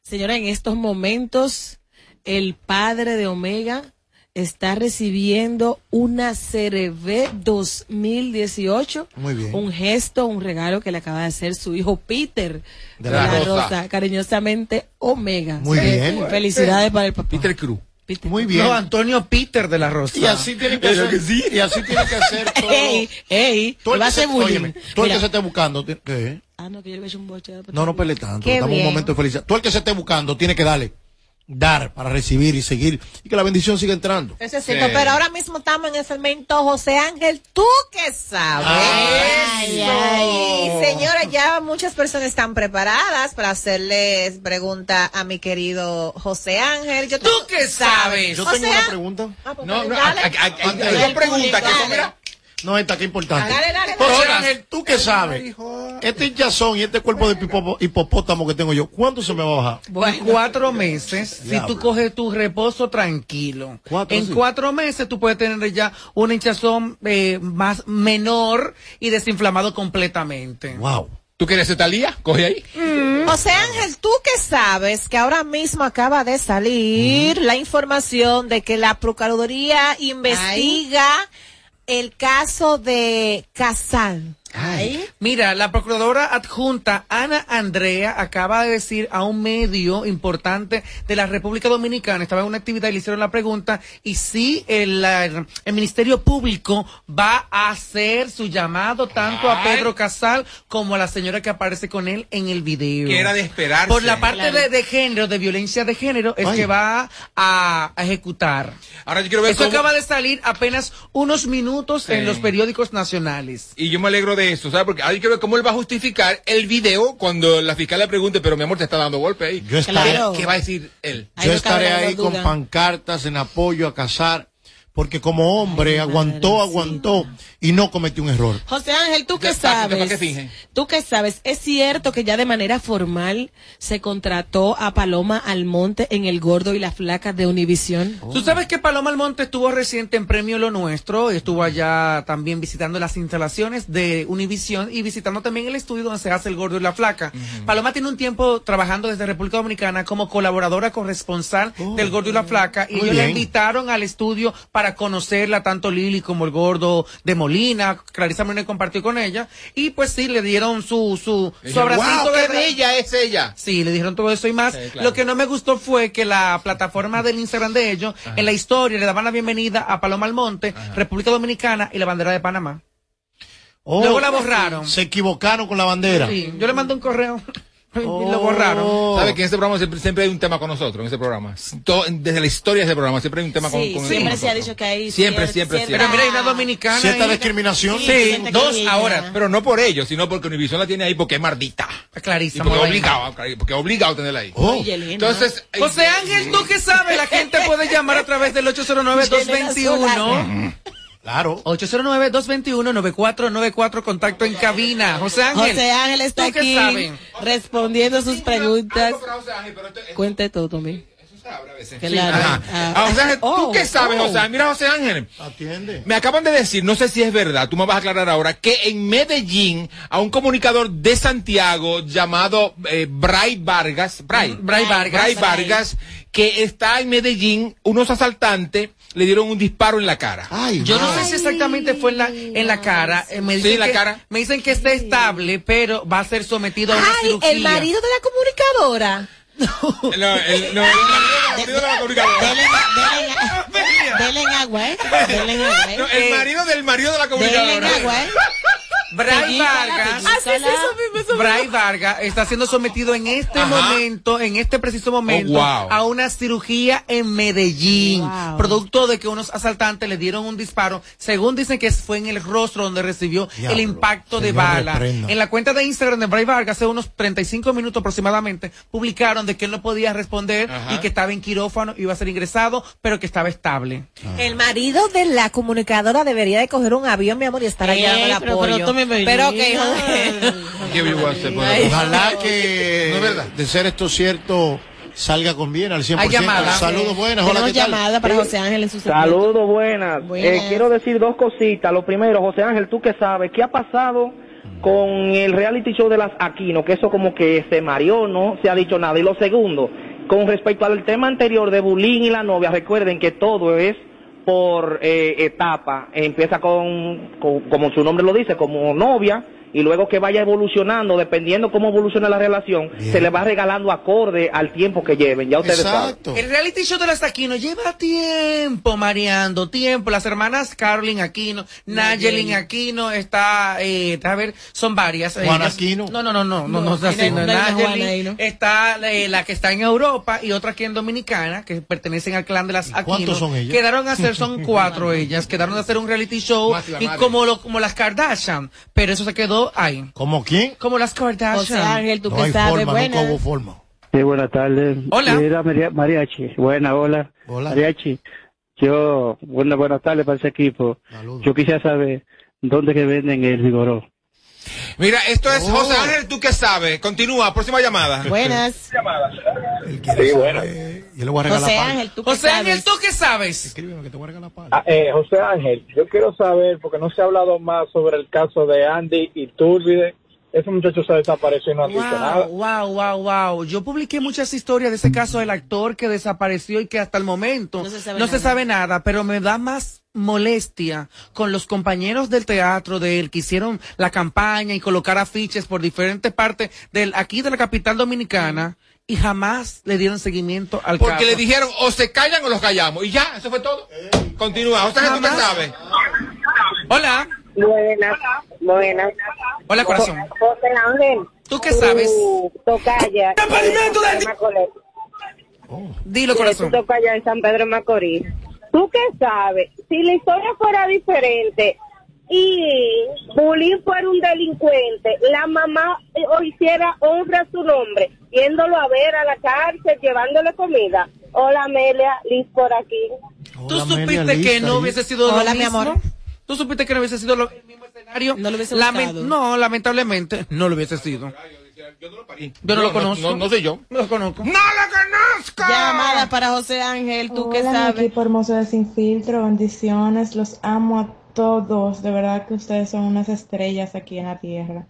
Señora, en estos momentos, el padre de Omega está recibiendo una CRV 2018. Muy bien. Un gesto, un regalo que le acaba de hacer su hijo Peter de la, Rosa. Cariñosamente Omega. Muy bien. Felicidades para el papá. Peter Cruz. Peter. Muy bien. No, Antonio Peter de la Rosa. Y así tiene que hacer. que sí. Y así tiene que hacer todo. Ey, ey, Tú el que se, ser bullying. óyeme, tú el que se esté buscando, ¿qué? Ah, no, que yo le a echar un boche. No, no pele tanto. Qué Estamos un momento de felicidad. Tú el que se esté buscando tiene que darle, dar para recibir y seguir y que la bendición siga entrando. Eso es cierto, Sí. pero ahora mismo estamos en el segmento José Ángel, ¿tú qué sabes? Ay, ay. Señora, ya muchas personas están preparadas para hacerles pregunta a mi querido José Ángel. Yo ¿Tú qué sabes? Yo O tengo sea- una pregunta. Ah, pues, No, no, hay de- dos preguntas que mira. No, esta que importante. Dale, dale, dale. Ángel, ¿tú qué sabes? Este hinchazón y este cuerpo de hipopótamo que tengo yo, ¿cuánto se me va a bajar? En cuatro meses, si tú coges tu reposo tranquilo, Cuatro, en sí. cuatro meses tú puedes tener ya una hinchazón eh, más menor y desinflamado completamente. Wow. ¿Tú quieres ser Talía? Coge ahí. José Ángel, ¿tú qué sabes? Que ahora mismo acaba de salir la información de que la Procuraduría investiga el caso de Casal. Mira, la procuradora adjunta Ana Andrea acaba de decir a un medio importante de la República Dominicana, estaba en una actividad y le hicieron la pregunta, y si el, Ministerio Público va a hacer su llamado tanto a. Pedro Casal como a la señora que aparece con él en el video. Que era de esperarse. Por la parte Claro. de, de género, de violencia de género, es Ay. que va a, a ejecutar. Ahora yo quiero ver Eso cómo- acaba de salir apenas unos minutos Sí. en los periódicos nacionales. Y yo me alegro de eso, ¿sabes? Porque quiero ver cómo él va a justificar el video cuando la fiscal le pregunte, pero mi amor, te está dando golpe ahí. Yo estaré, Claro. ¿Qué va a decir él? Ahí yo estaré ahí con pancartas en apoyo a casar, porque como hombre aguantó, aguantó y no cometió un error. José Ángel, ¿tú qué ¿para qué- para sabes? fingen? ¿Tú qué sabes? ¿Es cierto que ya de manera formal se contrató a Paloma Almonte en El Gordo y la Flaca de Univisión? Tú sabes que Paloma Almonte estuvo reciente en Premio Lo Nuestro, estuvo allá también visitando las instalaciones de Univisión y visitando también el estudio donde se hace el gordo y la flaca. Paloma tiene un tiempo trabajando desde República Dominicana como colaboradora corresponsal del gordo y la flaca y ellos la bien. invitaron al estudio para conocerla, tanto Lili como el gordo de Molina, Clarisa Moreno compartió con ella y pues sí, le dieron su, su, su Dije, abracito "Wow, de qué bella es ella. Sí, le dijeron todo eso y más. Sí, claro. Lo que no me gustó fue que la plataforma del Instagram de ellos, en la historia, le daban la bienvenida a Paloma Almonte, República Dominicana y la bandera de Panamá. Oh, Luego la borraron. Se equivocaron con la bandera. Sí, yo le mandé un correo Oh. lo borraron. ¿Sabes que en este programa siempre, siempre hay un tema con nosotros, en ese programa? Todo- desde la historia de ese programa siempre hay un tema con, Sí, con siempre con se ha nosotros. dicho que hay Siempre, siempre, cierta- siempre. Pero mira, hay una dominicana. Cierta discriminación. Sí, que dos ahora. Pero no por ellos, sino porque Univision la tiene ahí porque es mardita. Y Clarísimo. porque es obligado, porque es obligado a tenerla ahí. Oh. Oye. Entonces, José Ángel, ¿tú qué sabes? La gente puede llamar a través del 809-221. Claro. 809-221-9494, contacto en cabina. José Ángel. José Ángel está ¿tú qué aquí respondiendo sus preguntas. Cuente todo también. eso se abre a veces. Claro. Ajá. Ah. Ah, José Ángel, ¿tú Oh, qué sabes, oh. José Ángel? Mira, José Ángel. Atiende. Me acaban de decir, no sé si es verdad, tú me vas a aclarar ahora, que en Medellín a un comunicador de Santiago llamado eh, Bray Vargas, Bray, Bray Vargas. Bray Vargas, que está en Medellín, unos asaltantes le dieron un disparo en la cara. Ay, Yo no sé si exactamente fue en la, en la cara. eh, me Sí, dicen en la que- cara. Me dicen que está estable, pero va a ser sometido a una Ay, cirugía. el marido de la comunicadora. No, el, no, el marido de la comunicadora. Denle, denle agua, ¿eh? Denle agua, ¿eh? No, el marido del marido de la comunicadora. agua, ¿eh? Bray Vargas. Bray Vargas está siendo sometido en este Ajá. momento, en este preciso momento, Oh, wow. a una cirugía en Medellín, Wow. producto de que unos asaltantes le dieron un disparo, según dicen que fue en el rostro donde recibió el impacto de bala. reprenda. En la cuenta de Instagram de Bray Vargas, hace unos 35 minutos aproximadamente, publicaron de que él no podía responder Ajá. y que estaba en quirófano, iba a ser ingresado, pero que estaba estable. El marido de la comunicadora debería de coger un avión, mi amor, y estar allá en el pero- apoyo. pero tome Pero que, ¿Qué vivo hace? Bueno, Ojalá que, No es verdad. de ser esto cierto, salga con bien al 100%. Hay llamada. Saludos, buenas. Hola, Tenemos ¿qué tal? llamada para José Ángel en su segmento. Saludos, buenas. Buenas. Eh, quiero decir dos cositas. Lo primero, José Ángel, tú que sabes, ¿qué ha pasado con el reality show de las Aquino? Que eso como que se mareó, no se ha dicho nada. Y lo segundo, con respecto al tema anterior de Bulín y la novia, recuerden que todo es por eh, etapa. Empieza con, con- como su nombre lo dice, como novia. Y luego que vaya evolucionando, dependiendo cómo evolucione la relación, se le va regalando acorde al tiempo que lleven. Ya ustedes saben. El reality show de las Aquino lleva tiempo mareando, tiempo. Las hermanas Carolyn Aquino, Nayelin Aquino, está, eh, a ver, son varias. Juan Ellas- Aquino. No, no, no, no, no, no, es así, no, no, no Nayelin, ¿no? Está eh, la que está en Europa y otra aquí en Dominicana, que pertenecen al clan de las Aquino. cuántos son ellas? Quedaron a hacer, son cuatro ellas, quedaron a hacer un reality show y madre. como, lo, como las Kardashian, pero eso se quedó ahí. ¿Como quién? Como las Kardashian. José Ángel, tú No que hay sabes, forma, hubo forma. Sí, buenas tardes. Hola. Mira, Maria- Mariachi. Buena, hola. Hola. Mariachi. Yo, buena, buenas tardes para ese equipo. Yo quisiera saber dónde que venden el vigoró. Mira, esto es Oh. José Ángel, ¿tú qué sabes? Continúa, próxima llamada. Buenas. Sí, bueno. Yo le voy a regalar José. Ángel, tú que José sabes. Ángel, ¿tú qué sabes? Escríbeme que te voy a regalar. Ah, eh, José Ángel, yo quiero saber, porque no se ha hablado más sobre el caso de Andy y Turbide. Ese muchacho se desapareció y no han dicho nada. Wow, wow, wow, wow. Yo publiqué muchas historias de ese caso del actor que desapareció y que hasta el momento no se sabe, nada. pero me da más molestia con los compañeros del teatro de él que hicieron la campaña y colocar afiches por diferentes partes del aquí de la capital dominicana y jamás le dieron seguimiento al Porque caso. le dijeron o se callan o los callamos. Y ya, eso fue todo. Continúa. José Ángel, ¿tú qué Jamás. sabes? Hola. Buenas, buenas. Hola, corazón. José Ángel. ¿Tú qué sabes? Tocaya. Dilo, corazón. Tocaya en San Pedro Macorís. ¿Tú qué sabes? Si la historia fuera diferente y Bulín fuera un delincuente, la mamá eh, o hiciera honra a su nombre, yéndolo a ver a la cárcel, llevándole comida. Hola, Amelia, Liz por aquí. ¿Tú supiste que no hubiese sido Hola, lo mi mismo? amor. ¿Tú supiste que no hubiese sido lo- el mismo escenario? No le hubiese Lamen- gustado. no, lamentablemente no lo hubiese sido. Yo no, lo conozco. No, no soy yo. No lo conozco. ¡No lo conozco! Llamada para José Ángel, tú que mi sabes. equipo hermoso de Sin Filtro, bendiciones, los amo a todos, de verdad que ustedes son unas estrellas aquí en la tierra.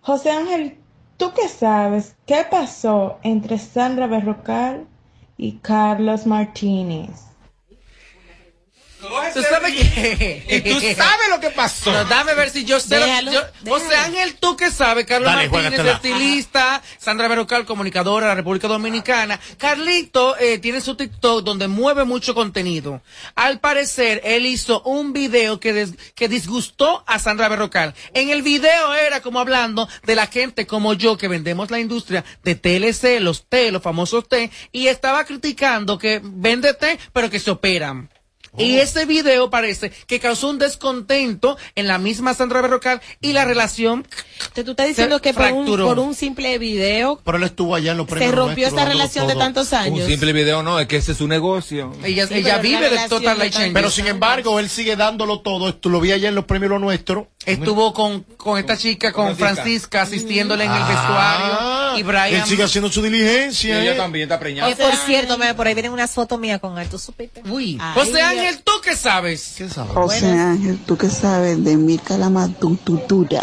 José Ángel, ¿tú qué sabes? ¿Qué pasó entre Sandra Berrocal y Carlos Martínez? ¿Tú sabes qué? Y tú sabes lo que pasó. No, dame ver si yo sé. lo- Déjalo, yo- déjalo. José Ángel, tú qué sabes. Carlos Dale, Martínez, estilista. Sandra Berrocal, comunicadora de la República Dominicana. Carlito eh, tiene su TikTok donde mueve mucho contenido. Al parecer, él hizo un video que, des- que disgustó a Sandra Berrocal. En el video era como hablando de la gente como yo que vendemos la industria de TLC, los té, los famosos té, y estaba criticando que vende té, pero que se operan. Y Oh. ese video parece que causó un descontento en la misma Sandra Berrocal y la relación Te- Tú estás diciendo que por un, por un simple video Pero él estuvo allá en los premios se rompió esta relación de tantos años. Un simple video no, es que ese es su negocio. ella, Sí, ella vive de Total tantos Change. Pero sin embargo, él sigue dándolo todo. Esto lo vi allá en los premios Lo Nuestro. Estuvo con, con esta chica, con Francisca. Francisca, asistiéndole en el Ah, vestuario. Y Brian. Él sigue haciendo su diligencia. ella ¿eh? también está preñada. Y por cierto, me, por ahí vienen unas fotos mías con él, ¿tú supiste? Uy. Ay, José. Ángel, ¿tú qué sabes? ¿Qué sabe? José Ángel, ¿tú qué sabes de Mirka la Matututura?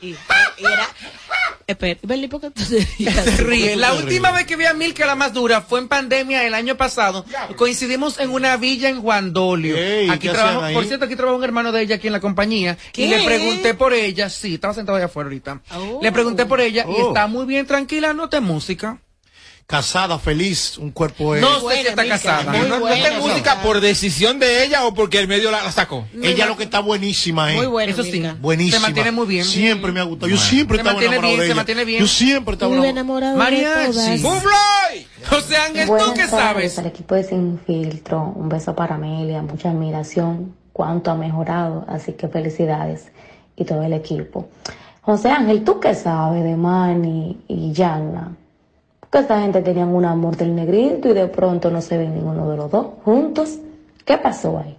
Y, y era. Espera, Berly, ¿por qué tú te ríes? Se ríe. La última vez que vi a Milka la más dura fue en pandemia el año pasado. Coincidimos en una villa en Juan Dolio. Aquí ¿qué trabaja, hacían ahí? por cierto, aquí trabaja un hermano de ella aquí en la compañía. ¿Qué? Y le pregunté por ella. Sí, estaba sentado allá afuera ahorita. Oh. Le pregunté por ella y Oh. está muy bien tranquila, no te música. Casada, feliz, un cuerpo. eh, No sé buena, si está casada. muy No, no buena, está música por decisión de ella o porque el medio la, la sacó. Ella lo que está buenísima, ¿eh? Muy bueno, Eso sí. Buenísima. Se mantiene muy bien. Siempre me ha gustado. Yo siempre Se estaba enamorado bien, de se ella. mantiene bien. Yo siempre estaba Muy enamorado. de Mariachi. ¡Bufloy! José Ángel, ¿tú qué sabes? al equipo de Sin Filtro. Un beso para Amelia, mucha admiración, cuánto ha mejorado, así que felicidades y todo el equipo. José Ángel, ¿tú qué sabes de Manny y Yanna? Porque esta gente tenían un amor del negrito y de pronto no se ven ninguno de los dos juntos. ¿Qué pasó ahí?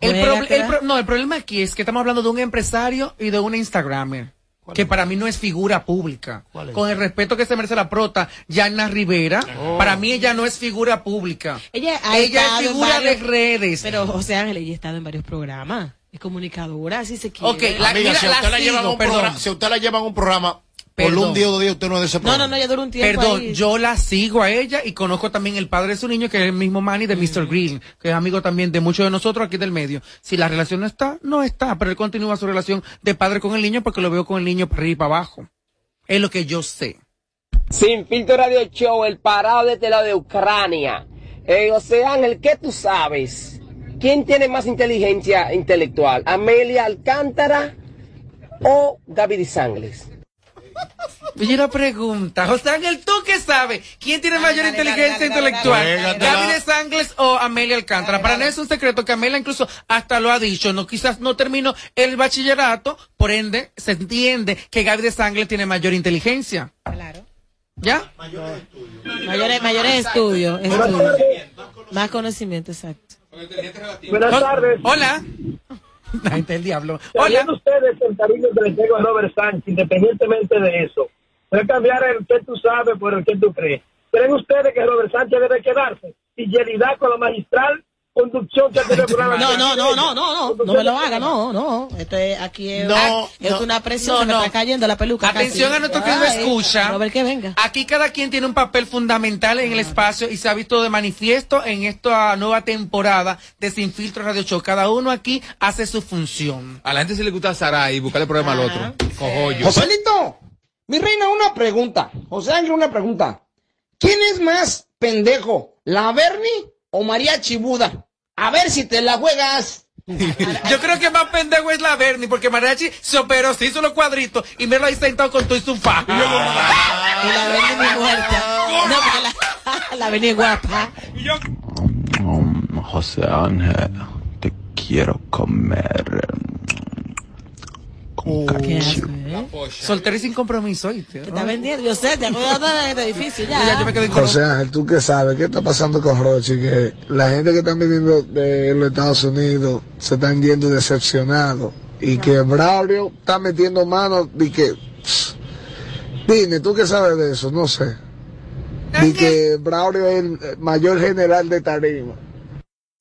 El, que pro- no, el problema aquí es que estamos hablando de un empresario y de una Instagramer. que para mí no es figura pública. Con el respeto que se merece la prota, Yana Rivera, Oh. para mí ella no es figura pública. Ella, ha Ella es figura varios- de redes. Pero José Ángel, ella ha estado en varios programas. Es comunicadora, así se quiere. Ok, la- Amiga, mira, si a usted la, sigo, llevan a un perdón. programa, si usted la llevan a un programa, por un día o dos días usted no es de ese No, programa. no, no, ella duró un tiempo Perdón, ahí. yo la sigo a ella y conozco también el padre de su niño, que es el mismo Manny de Mr. Green, que es amigo también de muchos de nosotros aquí del medio. Si la relación no está, no está, pero él continúa su relación de padre con el niño porque lo veo con el niño para arriba y para abajo. Es lo que yo sé. Sin filtro radio show, el parado de este lado de Ucrania. Eh, José Ángel, ¿qué tú sabes? ¿Quién tiene más inteligencia intelectual? ¿Amelia Alcántara o David Sangles? Y una pregunta, José Ángel, ¿tú qué sabes? ¿Quién tiene mayor inteligencia intelectual? Pégatela. ¿Gabriel Sangles o Amelia Alcántara? Para nadie es un secreto que Amelia incluso hasta lo ha dicho, no quizás no terminó el bachillerato, por ende se entiende que Gabriel Sangles tiene mayor inteligencia. Claro. ¿Ya? Mayores, mayores estudios. estudios. Más conocimiento, exacto. Buenas tardes. Hola. La gente del diablo. Sabiendo ustedes el cariño que le tengo a Robert Sánchez, independientemente de eso, voy a cambiar el que tú sabes por el que tú crees. ¿Creen ustedes que Robert Sánchez debe quedarse? Y Yelida con la magistral conducción que programa. No, no, no, no, no, no, no me lo haga, no, no. Esto es, aquí es, No, es no, una presión, no, se me no. está cayendo la peluca. Atención casi. a nuestro que me Ay, escucha. Robert, que venga. Aquí cada quien tiene un papel fundamental en el espacio y se ha visto de manifiesto en esta nueva temporada de Sin Filtro Radio Show. Cada uno aquí hace su función. A la gente se le gusta Saray y buscarle problema al otro. Cojollo. Joselito, mi reina, una pregunta. José Ángel, una pregunta. ¿Quién es más pendejo, la Bernie o María Chibuda? A ver si te la juegas. Yo creo que más pendejo es la Bernie, porque Mariachi se operó, se hizo los cuadritos y me lo ahí sentado con todo y su faja. Y la Bernie muy muerta. No, porque la, la Bernie guapa. Um, José Ángel, te quiero comer. Con. ¿eh? Soltero y sin compromiso, ¿oíste? Te está vendiendo, yo sé, te acuerdas de este edificio ya. Ya, yo me quedé con- José Ángel, ¿tú qué sabes? ¿Qué está pasando con Rochi? Que la gente que están viniendo de los Estados Unidos se están yendo decepcionados y que Braulio está metiendo manos y que... Dime, ¿tú qué sabes de eso? No sé. Y que Braulio es el mayor general de tarima.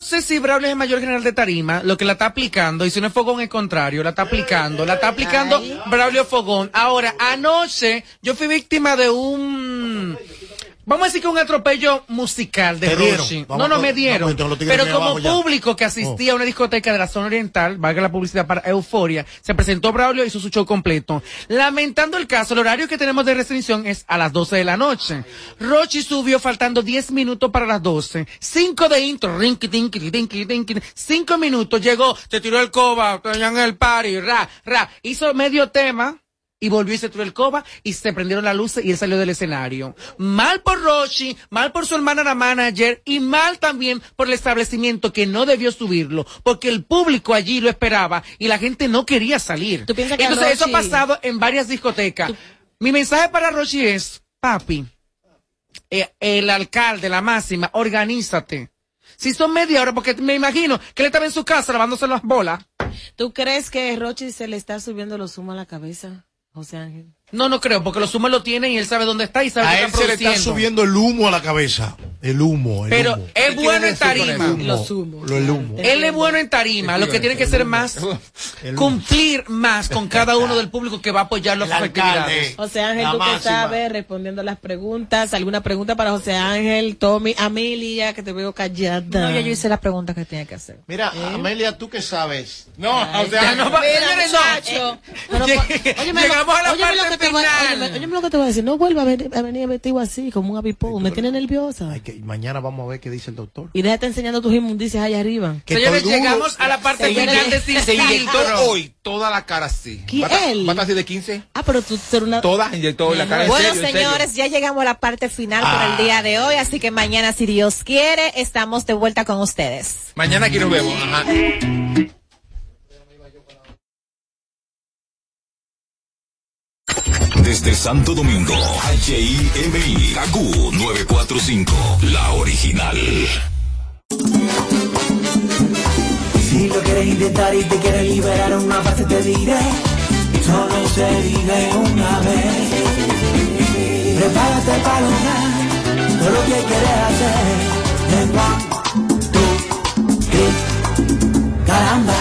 No sé si Braulio es el mayor general de tarima, lo que la está aplicando, y si no es Fogón es contrario, la está aplicando, la está aplicando Braulio Fogón. Ahora, anoche yo fui víctima de un, vamos a decir que un atropello musical de. Vamos No, no me dieron. pero como ya. público que asistía a una discoteca de la zona oriental, valga la publicidad para Euforia, se presentó Braulio y hizo su show completo. Lamentando el caso, el horario que tenemos de restricción es a las 12 de la noche. Rochi subió faltando 10 minutos para las 12. 5 de intro, rinky, tinky, tinky, tinky. 5 minutos, llegó, se tiró el coba, tenían el party, ra, ra. Hizo medio tema. Y volvió y se tiró el coba y se prendieron las luces y él salió del escenario. Mal por Rochi, mal por su hermana la manager y mal también por el establecimiento que no debió subirlo porque el público allí lo esperaba y la gente no quería salir. piensas que Entonces eso ha pasado en varias discotecas. Mi mensaje para Rochi es, papi, eh, el alcalde, la máxima, organízate. Si son media hora, porque me imagino que él estaba en su casa lavándose las bolas. ¿Tú crees que Rochi se le está subiendo los humos a la cabeza, José Ángel? No, no creo, porque los humos lo tienen y él sabe dónde está y sabe A que él está se le está subiendo el humo a la cabeza. El humo, el Pero humo. es bueno en tarima. Los humos. Lo, el humo. Él es bueno en tarima, lo que tiene que ser más, cumplir más con cada uno del público que va a apoyar las actividades. José Ángel, tú que sabes, respondiendo las preguntas. ¿Alguna pregunta para José Ángel, Tommy, Amelia, que te veo callada? No, ya yo hice la pregunta que tenía que hacer. Mira, ¿Eh? Amelia, ¿tú qué sabes? No, Ay, o sea, no señores, no. muchacho. Pero, Lleg- te voy- final. óyeme, óyeme lo que te voy a decir. No vuelva a venir, a venir vestido así, como un avipón. Me tiene nerviosa. Que mañana vamos a ver qué dice el doctor. Y déjate enseñando tus inmundicias allá arriba. Señores, llegamos a la parte final de Sin se inyectó hoy toda la cara así. ¿Quién? ¿Va a- Él? ¿Va a estar así de 15? Ah, pero tú eres una... Todas inyectó hoy la cara. en Bueno, señores, ya llegamos a la parte final por el día de hoy, así que mañana, si Dios quiere, estamos de vuelta con ustedes. Mañana aquí nos vemos. Ajá. Desde Santo Domingo, HIMI, KQ 945, la original. Si lo quieres intentar y te quieres liberar una parte te diré solo se vive una vez. Prepárate para lograr todo lo que quieres hacer. En three, caramba.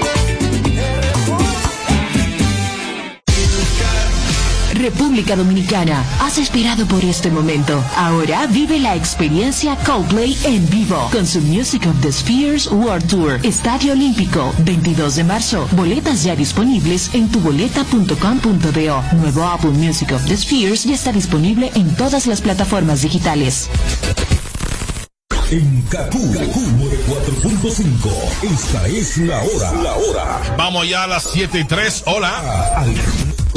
República Dominicana, has esperado por este momento. Ahora vive la experiencia Coldplay en vivo con su Music of the Spheres World Tour. Estadio Olímpico, 22 de marzo. Boletas ya disponibles en tuboleta.com.do. Nuevo álbum Music of the Spheres ya está disponible en todas las plataformas digitales. En Kaku, Kaku 4.5. Esta es la hora. La hora. Vamos ya a las 7 y 3. Hola.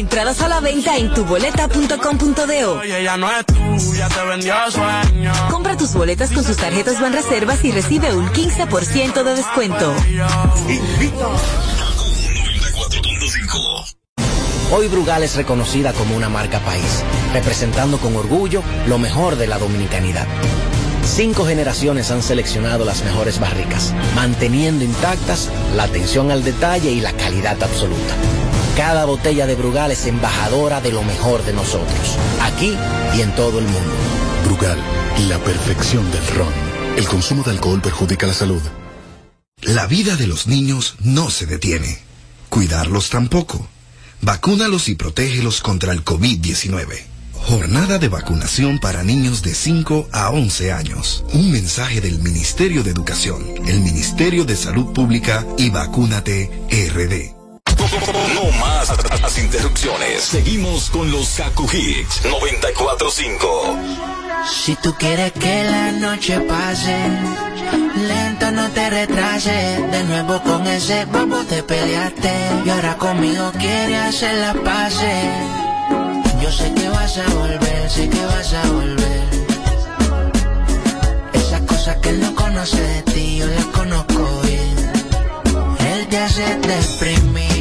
Entradas a la venta en tuboleta.com.do. Oye, ella no es tuya, te vendió sueño. Compra tus boletas con sus tarjetas Banreservas y recibe un 15% de descuento. Hoy Brugal es reconocida como una marca país, representando con orgullo lo mejor de la dominicanidad. Cinco generaciones han seleccionado las mejores barricas, manteniendo intactas la atención al detalle y la calidad absoluta. Cada botella de Brugal es embajadora de lo mejor de nosotros, aquí y en todo el mundo. Brugal, la perfección del ron. El consumo de alcohol perjudica la salud. La vida de los niños no se detiene. Cuidarlos tampoco. Vacúnalos y protégelos contra el COVID-19. Jornada de vacunación para niños de 5 a 11 años. Un mensaje del Ministerio de Educación, el Ministerio de Salud Pública y Vacúnate RD. No más las interrupciones. Seguimos con los Kaku Hicks 94.5. Si tú quieres que la noche pase, lento no te retrases. De nuevo con ese vamos te peleaste. Y ahora conmigo quieres hacer la pase. Yo sé que vas a volver, sé que vas a volver. Esas cosas que él no conoce de ti, yo las conozco bien. Él te hace deprimida,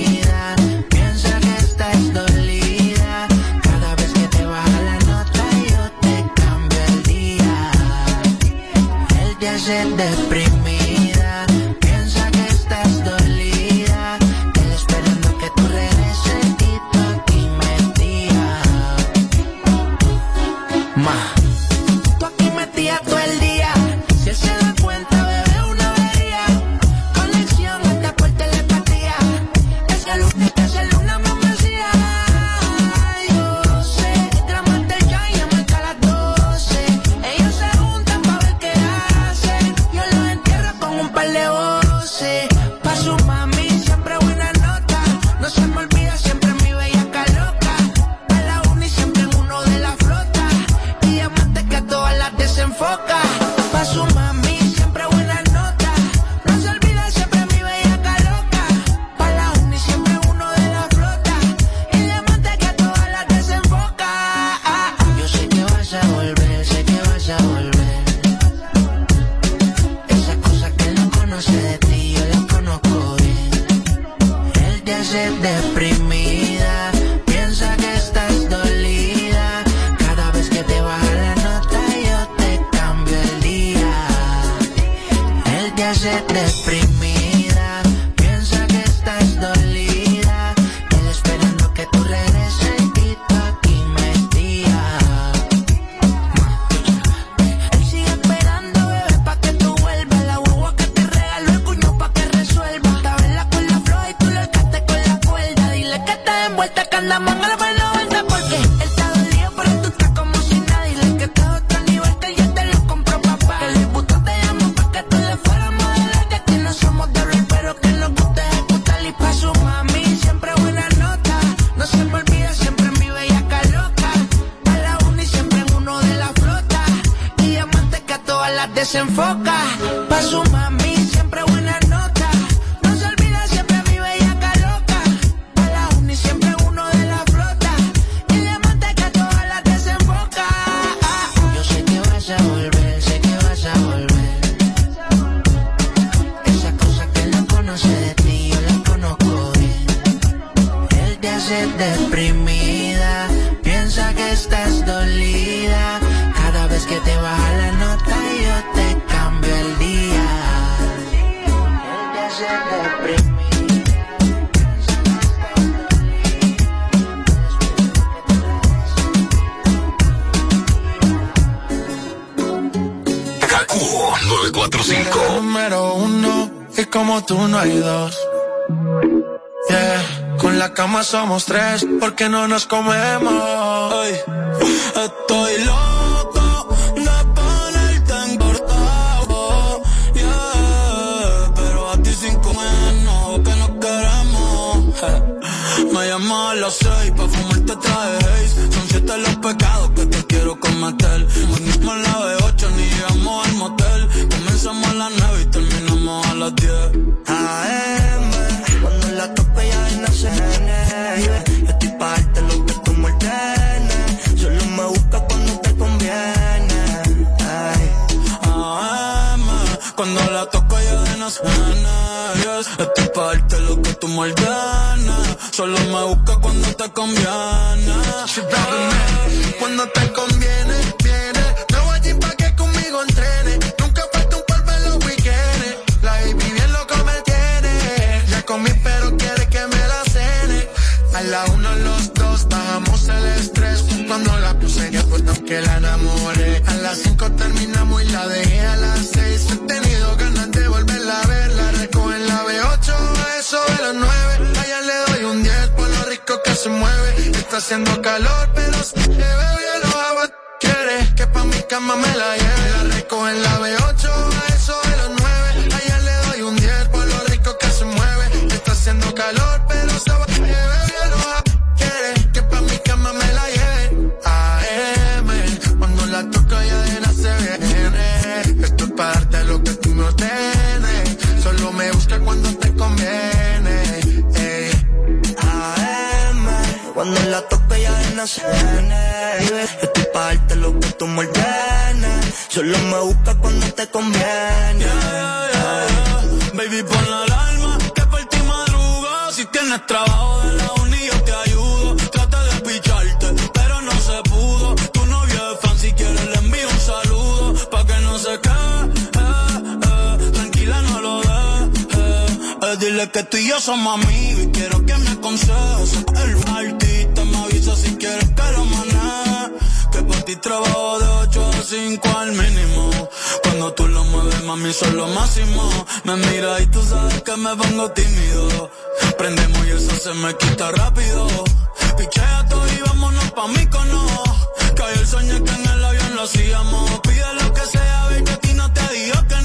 Él te porque no nos comemos. Cuando la toco ya de nacer. Yes. Estoy pa' darte lo que tú ordenes. Solo me busca cuando te conviene. Cuando te conviene, que la enamoré. A las cinco terminamos y la dejé a las seis. He tenido ganas de volverla a ver. La recojo en la B8 a eso de las nueve. Allá le doy un 10 por lo rico que se mueve. Está haciendo calor pero si te veo ya lo hago. Quiere que pa' mi cama me la lleve. La recojo en la B8 se viene. Estoy darte lo que tú me ordenes. Solo me busca cuando te conviene. Baby, pon la alarma que por ti madruga. Si tienes trabajo de la uni, yo te ayudo. Trata de picharte, pero no se pudo. Tu novio es fan, si quieres le envío un saludo. Pa' que no se quede, tranquila no lo dejes. Eh, dile que tú y yo somos amigos y quiero que me aconsejes. El artista ti trabajo de 8 a 5 al mínimo. Cuando tú lo mueves, mami, son lo máximo. Me mira y tú sabes que me pongo tímido. Prendemos y eso se me quita rápido. Pichea todo y vámonos pa' mí cono. Hoy el sueño que en el avión lo hacíamos. Pide lo que sea, ve que a ti no te digo que.